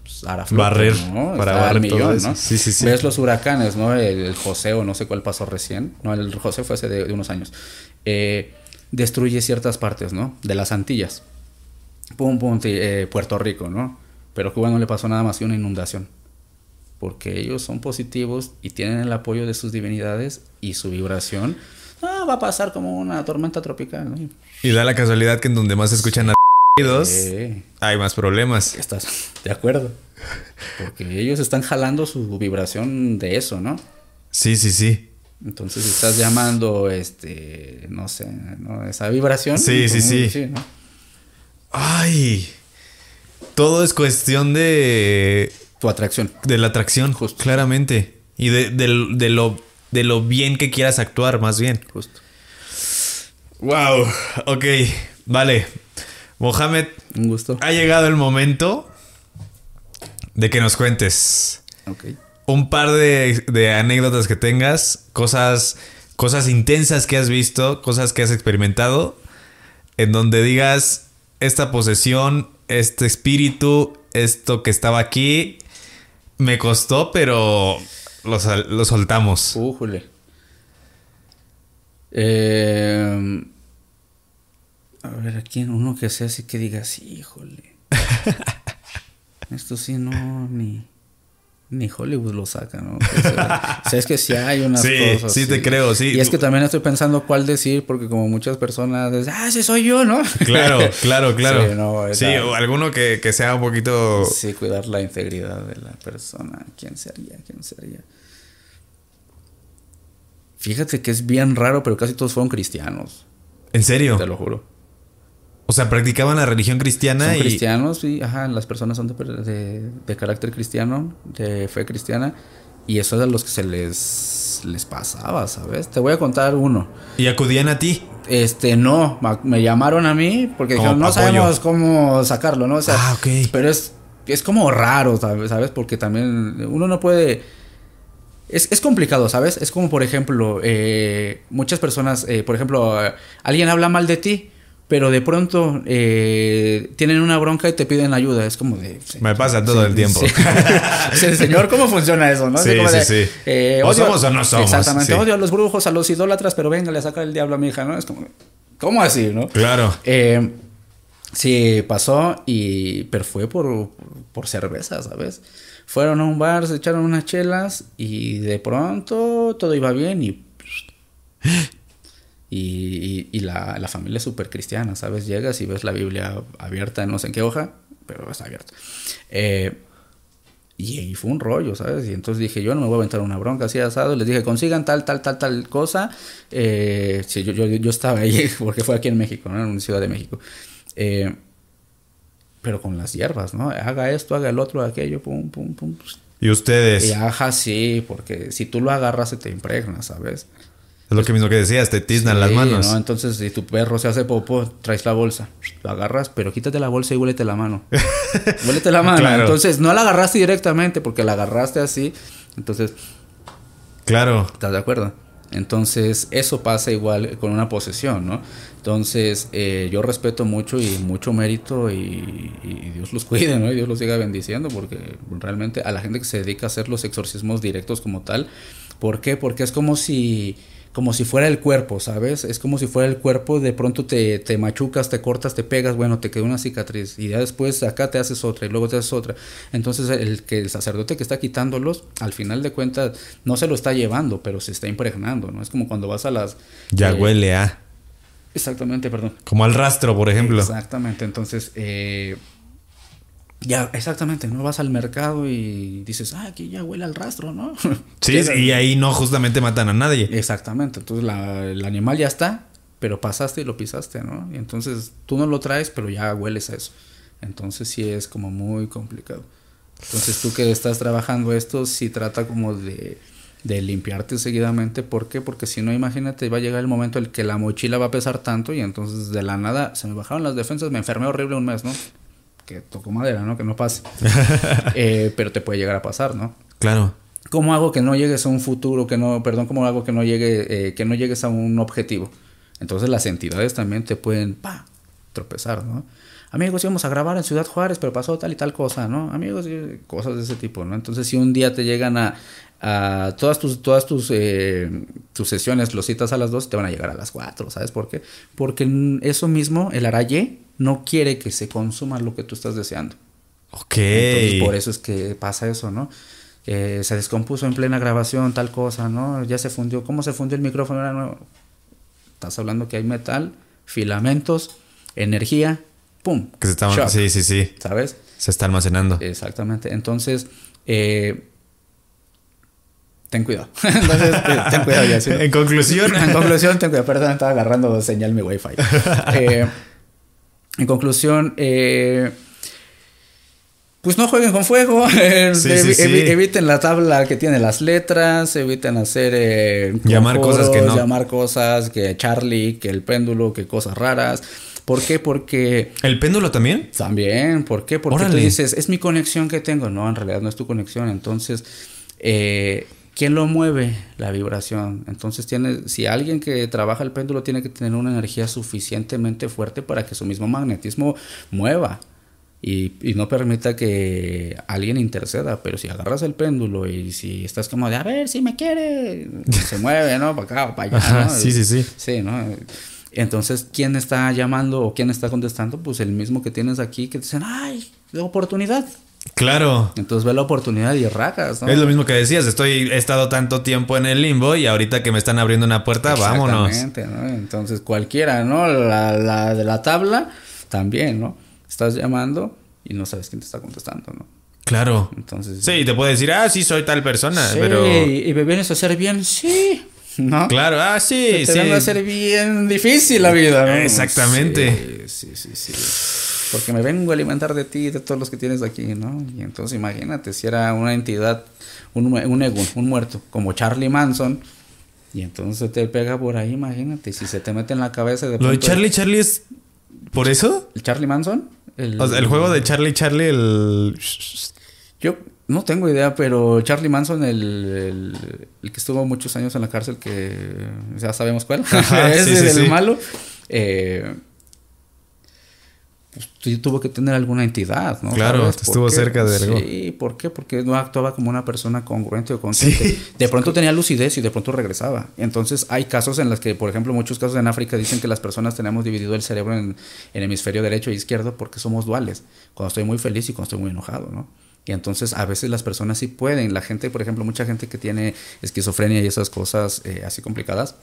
pues, flote, Barrer, ¿no? para barrer todo millón, eso. ¿no? Sí, sí, sí. Ves los huracanes, ¿no? El, el José o no sé cuál pasó recién. No, el José fue hace de, de unos años. Eh, destruye ciertas partes, ¿no? De las Antillas. Pum, pum, eh, Puerto Rico, ¿no? Pero a Cuba no le pasó nada más que una inundación. Porque ellos son positivos y tienen el apoyo de sus divinidades y su vibración. Ah, va a pasar como una tormenta tropical, ¿no? Y da la casualidad que en donde más se escuchan ruidos, Eh, hay más problemas. ¿Estás de acuerdo? Porque ellos están jalando su vibración de eso, ¿no? Sí, sí, sí. Entonces estás llamando, este, no sé, ¿no? esa vibración. Sí, sí, sí. ¿no? Ay. Todo es cuestión de. Tu atracción. de la atracción, Justo. claramente. Y de, del- de lo, de lo bien que quieras actuar, más bien. Justo. Wow. Ok. Vale. Mohamed, Un gusto. ha llegado el momento de que nos cuentes Ok. un par de, de anécdotas que tengas, cosas, cosas intensas que has visto, cosas que has experimentado, en donde digas esta posesión, este espíritu, esto que estaba aquí, me costó, pero lo, lo soltamos. Újule. Eh, a ver, aquí uno que sea así que diga, sí, híjole. Esto sí, no, ni, ni Hollywood lo saca, ¿no? O sea, es que sí hay unas Sí, cosas. sí te creo, sí. Y es que también estoy pensando cuál decir, porque como muchas personas dicen, ah, ese soy yo, ¿no? Claro, claro, claro. Sí, no, Sí, o alguno que, que sea un poquito... Sí, cuidar la integridad de la persona. ¿Quién sería? ¿Quién sería? Fíjate que es bien raro, pero casi todos fueron cristianos. ¿En serio? Te lo juro. O sea, practicaban la religión cristiana Son y. cristianos, sí, ajá, las personas son de, de- de carácter cristiano, de fe cristiana, y eso es a los que se les, les pasaba, ¿sabes? Te voy a contar uno. Y acudían a ti. Este, no, me llamaron a mí porque Como dijeron, no apoyo. sabemos cómo sacarlo, ¿no? O sea, Ah, ok. pero es, es como raro, ¿sabes? ¿sabes? Porque también uno no puede... Es, es complicado, ¿sabes? Es como, por ejemplo, eh, muchas personas, eh, por ejemplo, eh, alguien habla mal de ti, pero de pronto eh, tienen una bronca y te piden ayuda. Es como de... Me pasa todo el tiempo. Sí. Sí, señor, ¿cómo funciona eso? ¿no? Sí, sí, de, sí. eh, O odio- somos o no somos, Exactamente. Odio a los brujos, a los idólatras, pero venga, le saca el diablo a mi hija, ¿no? Es como, ¿cómo así, no? Claro. Eh, sí, pasó, y, pero fue por, por cerveza, ¿sabes? Fueron a un bar, se echaron unas chelas y de pronto todo iba bien y... Y, y- y la, la familia es súper cristiana, ¿sabes? Llegas y ves la Biblia abierta en no sé en qué hoja, pero está abierta. Eh, y ahí fue un rollo, ¿sabes? Y entonces dije, yo no me voy a aventar una bronca así asado. Les dije, consigan tal, tal, tal, tal cosa. Eh, sí, yo, yo, yo estaba ahí porque fue aquí en México, ¿no? En Ciudad de México. Eh, pero con las hierbas, ¿no? Haga esto, haga el otro, aquello, pum, pum, pum. Y ustedes. Y ajá, sí, porque si tú lo agarras se te impregna, ¿sabes? Es lo que mismo que decías, te tiznan Sí, las manos. ¿no? Entonces, si tu perro se hace popó, traes la bolsa, lo agarras, pero quítate la bolsa y huélete la mano. huélete la mano. Claro. Entonces, no la agarraste directamente porque la agarraste así. Entonces, Claro. ¿estás de acuerdo? Entonces, eso pasa igual con una posesión, ¿no? Entonces, eh, yo respeto mucho y mucho mérito y, y Dios los cuide, ¿no? Y Dios los siga bendiciendo porque realmente a la gente que se dedica a hacer los exorcismos directos como tal, ¿por qué? Porque es como si como si fuera el cuerpo, ¿sabes? Es como si fuera el cuerpo, de pronto te, te machucas, te cortas, te pegas, bueno, te quedó una cicatriz y ya después acá te haces otra y luego te haces otra. Entonces el que el sacerdote que está quitándolos, al final de cuentas, no se lo está llevando, pero se está impregnando, ¿no? Es como cuando vas a las... Ya eh, huele a. Exactamente, perdón. Como al rastro, por ejemplo. Exactamente, entonces, eh, ya, exactamente, no vas al mercado y dices, ah, aquí ya huele al rastro, ¿no? Sí, y ahí no justamente matan a nadie. Exactamente, entonces la- el animal ya está, pero pasaste y lo pisaste, ¿no? Y entonces tú no lo traes, pero ya hueles a eso. Entonces sí es como muy complicado. Entonces tú que estás trabajando esto, sí trata como de, de limpiarte seguidamente. ¿Por qué? Porque si no, imagínate, va a llegar el momento en el que la mochila va a pesar tanto y entonces de la nada se me bajaron las defensas, me enfermé horrible un mes, ¿no? Que tocó madera, ¿no? Que no pase. Eh, pero te puede llegar a pasar, ¿no? Claro. ¿Cómo hago que no llegues a un futuro, que no, perdón, cómo hago que no llegue, eh, que no llegues a un objetivo? Entonces las entidades también te pueden, pa, tropezar, ¿no? Amigos, íbamos a grabar en Ciudad Juárez, pero pasó tal y tal cosa, ¿no? Amigos, y cosas de ese tipo, ¿no? Entonces si un día te llegan a, a todas tus, todas tus, eh, tus sesiones, los citas a las dos, te van a llegar a las cuatro, ¿sabes por qué? Porque eso mismo, el araye no quiere que se consuma lo que tú estás deseando. Ok. Entonces, por eso es que pasa eso, ¿no? Eh, se descompuso en plena grabación tal cosa, ¿no? Ya se fundió. ¿Cómo se fundió el micrófono? Era nuevo. Estás hablando que hay metal, filamentos, energía, ¡pum! Que se shock, Sí, sí, sí. ¿Sabes? Se está almacenando. Exactamente. Entonces, eh, ten cuidado. Entonces, eh, ten cuidado ya. En conclusión. En conclusión, ten cuidado. Perdón, estaba agarrando señal mi wifi. Eh, en conclusión, eh, pues no jueguen con fuego. eh, Sí, evi- sí, sí. evi- eviten la tabla que tiene las letras. Eviten hacer. eh, Llamar cosas que no. Llamar cosas que Charlie, que el péndulo, que cosas raras. ¿Por qué? Porque. ¿El péndulo también? También, ¿por qué? Porque tú dices, es mi conexión que tengo. No, en realidad no es tu conexión. Entonces, eh, ¿quién lo mueve? La vibración. Entonces, tiene, si alguien que trabaja el péndulo tiene que tener una energía suficientemente fuerte para que su mismo magnetismo mueva. Y, y no permita que alguien interceda, pero si agarras el péndulo y si estás como de, a ver, si me quiere, se mueve, ¿no? Para acá o para allá. Ajá, ¿no? sí, sí, sí. Sí, ¿no? Entonces, ¿quién está llamando o quién está contestando? Pues el mismo que tienes aquí que te dicen, ay, de oportunidad. Claro. Entonces ve la oportunidad y rajas, ¿no? Es lo mismo que decías, estoy, he estado tanto tiempo en el limbo y ahorita que me están abriendo una puerta, vámonos. Exactamente, ¿no? Entonces cualquiera, ¿no? La, la de la tabla también, ¿no? Estás llamando y no sabes quién te está contestando, ¿no? Claro. Entonces... Sí, te puede decir, ah, sí, soy tal persona, Sí, pero... ¿y me vienes a hacer bien? Sí. ¿no? Claro, ah, sí, te sí. van a hacer bien difícil la vida, ¿no? Exactamente. Sí, sí, sí, sí. Porque me vengo a alimentar de ti y de todos los que tienes aquí, ¿no? Y entonces imagínate si era una entidad, un, un ego, un muerto, como Charlie Manson, y entonces te pega por ahí, imagínate, si se te mete en la cabeza de Lo de Charlie Charlie es por eso? ¿El Charlie Manson? El, O sea, el juego de Charlie Charlie el Yo no tengo idea, pero Charlie Manson, el, el, el que estuvo muchos años en la cárcel, que ya sabemos cuál, Ajá, ese sí, sí, del sí. malo, eh, pues, tu- tuvo que tener alguna entidad, ¿no? Claro, ¿Sabes por estuvo qué? cerca de algo. Sí, ¿por qué? Porque no actuaba como una persona congruente o consciente. Sí. De pronto tenía lucidez y de pronto regresaba. Entonces hay casos en los que, por ejemplo, muchos casos en África dicen que las personas tenemos dividido el cerebro en, en hemisferio derecho e izquierdo porque somos duales. Cuando estoy muy feliz y cuando estoy muy enojado, ¿no? Y entonces a veces las personas sí pueden. La gente, por ejemplo, mucha gente que tiene esquizofrenia y esas cosas eh, así complicadas,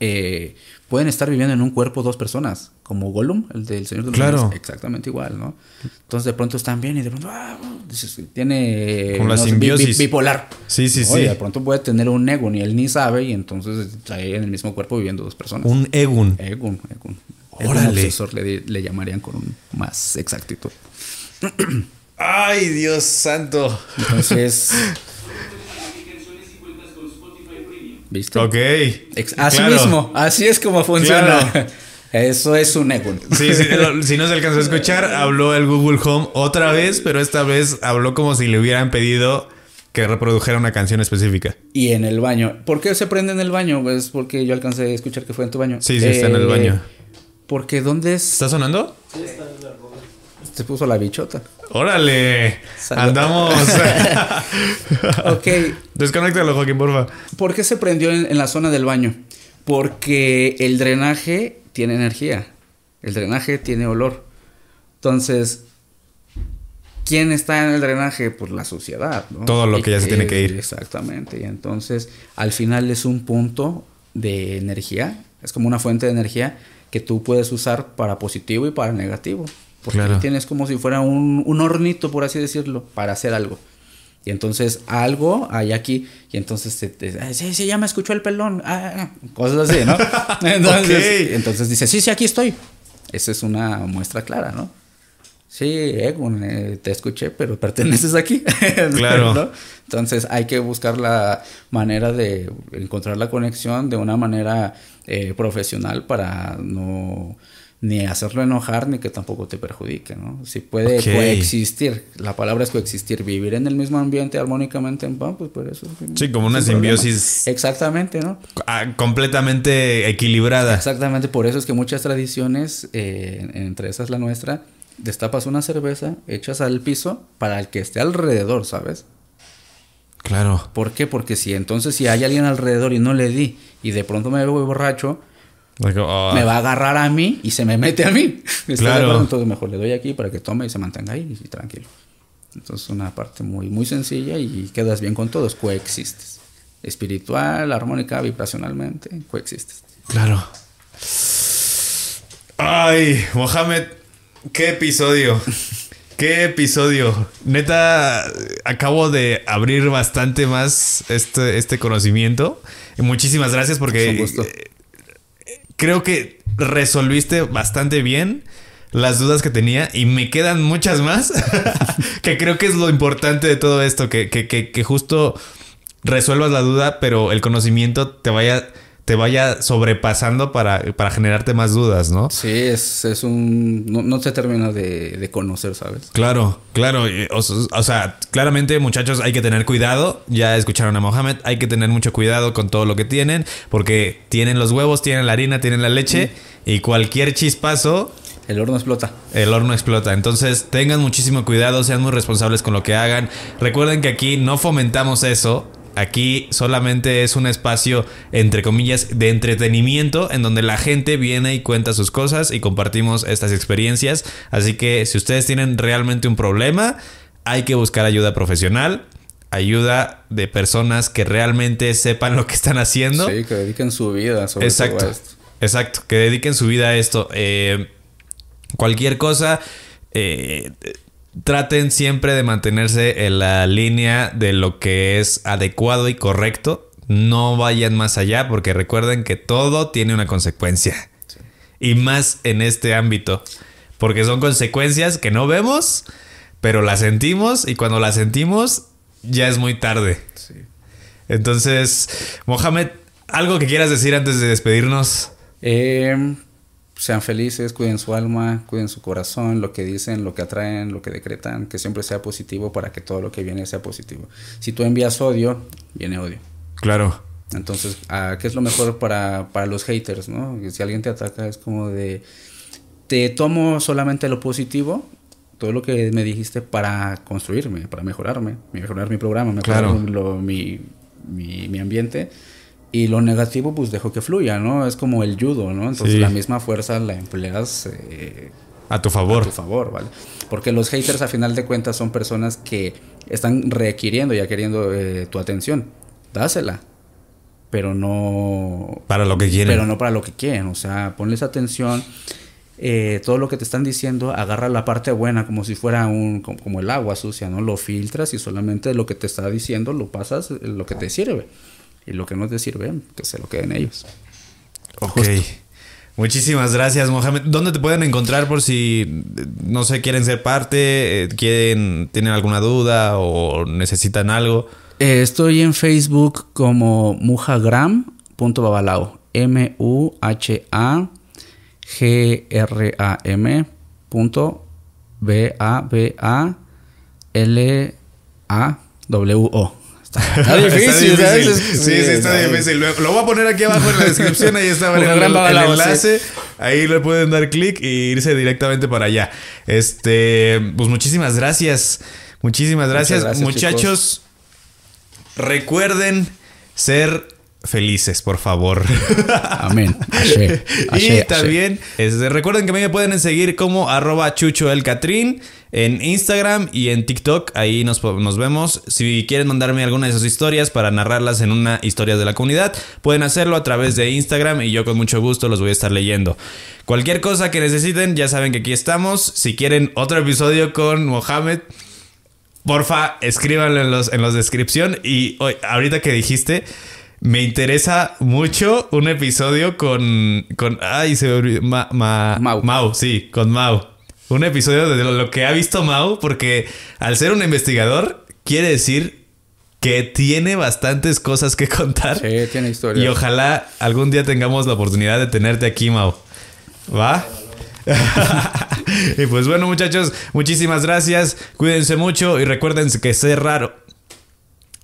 eh, pueden estar viviendo en un cuerpo dos personas, como Gollum, el del Señor de los Claro. Anillos, exactamente igual, ¿no? Entonces de pronto están bien y de pronto ah, dices, tiene Como la no sé, bi- simbiosis. bi- bipolar. Sí, sí, Oye, sí. de pronto puede tener un ego, ni él ni sabe, y entonces está ahí en el mismo cuerpo viviendo dos personas. un Egun. Egun, Egun. Órale. Egun obsesor le, le llamarían con más exactitud. Ay, Dios santo. Entonces. ¿Viste? Ok. Ex- Así Claro. mismo, así es como funciona. Claro. Eso es un Egun. Sí, sí, lo- si no se alcanzó a escuchar, habló el Google Home otra vez, pero esta vez habló como si le hubieran pedido que reprodujera una canción específica. Y en el baño. ¿Por qué se prende en el baño? Pues porque yo alcancé a escuchar que fue en tu baño. Sí, sí, está en el baño. Porque ¿dónde es? ¿Está sonando? Se puso la bichota. ¡Órale! Salud. Andamos. Ok. Desconéctalo, Joaquín, porfa. ¿Por qué se prendió en, en la zona del baño? Porque el drenaje tiene energía. El drenaje tiene olor. Entonces, ¿quién está en el drenaje? Pues la suciedad. ¿no? Todo lo que ya se tiene que ir. Exactamente. Y entonces, al final es un punto de energía. Es como una fuente de energía que tú puedes usar para positivo y para negativo. Porque Claro. tienes como si fuera un, un hornito, por así decirlo, para hacer algo. Y entonces algo hay aquí. Y entonces te, te- "Ah, sí, sí, ya me escuchó el pelón. ah, ah", cosas así, ¿no? Entonces, entonces dice, sí, sí, aquí estoy. Esa es una muestra clara, ¿no? Sí, Egon, eh, te escuché, pero perteneces aquí. Claro. ¿no? Entonces hay que buscar la manera de encontrar la conexión de una manera eh, profesional para no ni hacerlo enojar ni que tampoco te perjudique, ¿no? Si puede Ok. coexistir, la palabra es coexistir, vivir en el mismo ambiente armónicamente en paz, pues por eso. Sí, como una problema. simbiosis. Exactamente, ¿no? Ah, completamente equilibrada. Exactamente, por eso es que muchas tradiciones, eh, entre esas la nuestra, destapas una cerveza, echas al piso para el que esté alrededor, ¿sabes? Claro. ¿Por qué? Porque si entonces si hay alguien alrededor y no le di y de pronto me veo borracho, Ah, me va a agarrar a mí y se me mete a mí. ¿Estás de Claro. Entonces mejor le doy aquí para que tome y se mantenga ahí y tranquilo. Entonces una parte muy, muy sencilla y quedas bien con todos, coexistes. Espiritual, armónica, vibracionalmente, coexistes. Claro. Ay, Mohamed, qué episodio. Qué episodio. Neta, acabo de abrir bastante más este, este conocimiento. Muchísimas gracias porque Es un gusto. eh, creo que resolviste bastante bien las dudas que tenía y me quedan muchas más que creo que es lo importante de todo esto, que, que, que, que justo resuelvas la duda, pero el conocimiento te vaya, te vaya sobrepasando para, para generarte más dudas, ¿no? Sí, es, es un... No, no se termina de, de conocer, ¿sabes? Claro, claro. o sea, claramente, muchachos, hay que tener cuidado. Ya escucharon a Mohamed. Hay que tener mucho cuidado con todo lo que tienen. Porque tienen los huevos, tienen la harina, tienen la leche. Y cualquier chispazo, El horno explota. el horno explota. Entonces, tengan muchísimo cuidado, sean muy responsables con lo que hagan. Recuerden que aquí no fomentamos eso. Aquí solamente es un espacio, entre comillas, de entretenimiento en donde la gente viene y cuenta sus cosas y compartimos estas experiencias. Así que si ustedes tienen realmente un problema, hay que buscar ayuda profesional, ayuda de personas que realmente sepan lo que están haciendo. Sí, que dediquen su vida sobre Exacto. todo esto. Exacto. Que dediquen su vida a esto. Eh, cualquier cosa. eh, traten siempre de mantenerse en la línea de lo que es adecuado y correcto. no vayan más allá porque recuerden que todo tiene una consecuencia. Y más en este ámbito. Porque son consecuencias que no vemos, pero las sentimos y cuando las sentimos ya es muy tarde. Entonces, Mohamed, ¿algo que quieras decir antes de despedirnos? Eh, sean felices, cuiden su alma, cuiden su corazón, lo que dicen, lo que atraen, lo que decretan, que siempre sea positivo para que todo lo que viene sea positivo. Si tú envías odio, viene odio. Claro. Entonces, ah, ¿qué es lo mejor para, para los haters? ¿no? Si alguien te ataca es como de, te tomo solamente lo positivo, todo lo que me dijiste para construirme, para mejorarme, mejorar mi programa, mejorar Claro. lo- mi, mi, mi ambiente. Y lo negativo, pues dejo que fluya, ¿no? Es como el judo, ¿no? Entonces Sí. la misma fuerza la empleas eh, A tu favor. a tu favor, ¿vale? Porque los haters a final de cuentas son personas que están requiriendo y queriendo eh, tu atención. Dásela. Pero no... Para lo que quieren. Pero no para lo que quieren. O sea, ponles atención. eh, todo lo que te están diciendo, agarra la parte buena como si fuera un como, como el agua sucia, ¿no? Lo filtras y solamente lo que te está diciendo lo pasas, eh, lo que te sirve. Y lo que no te sirve, que se lo queden ellos. Ok. Muchísimas gracias, Mohamed. ¿Dónde te pueden encontrar por si, eh, no sé, quieren ser parte, eh, quieren, tienen alguna duda o necesitan algo? Eh, estoy en Facebook como mujagram.babalao. M-U-H-A-G-R-A-M punto B-A-B-A-L-A-W-O. Está, está difícil, Está. Sí, sí, está difícil. Lo, lo voy a poner aquí abajo en la descripción. Ahí está el, el- el enlace. Ahí le pueden dar clic y irse directamente para allá. Este, pues muchísimas gracias. Muchísimas gracias, gracias, muchachos. Recuerden ser felices, por favor. Amén. Ashe, y ashe, ashe. también recuerden que me pueden seguir como arroba chucho el catrín en Instagram y en TikTok. Ahí nos, nos vemos. Si quieren mandarme alguna de sus historias para narrarlas en una historia de la comunidad, pueden hacerlo a través de Instagram y yo con mucho gusto los voy a estar leyendo. Cualquier cosa que necesiten, ya saben que aquí estamos. Si quieren otro episodio con Mohamed, Porfa, escríbanlo en los, en los descripción. Y hoy, ahorita que dijiste, me interesa mucho un episodio con. con ay, se me olvidó. Ma- ma- Mau. Mau, sí, con Mau. Un episodio de lo, lo que ha visto Mau, porque al ser un investigador, quiere decir que tiene bastantes cosas que contar. Sí, tiene historia. Y ojalá algún día tengamos la oportunidad de tenerte aquí, Mau. ¿Va? y pues bueno, muchachos, muchísimas gracias. Cuídense mucho y recuerden que ser raro.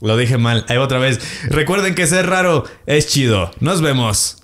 Lo dije mal, ahí otra vez. Recuerden que ser raro es chido. Nos vemos.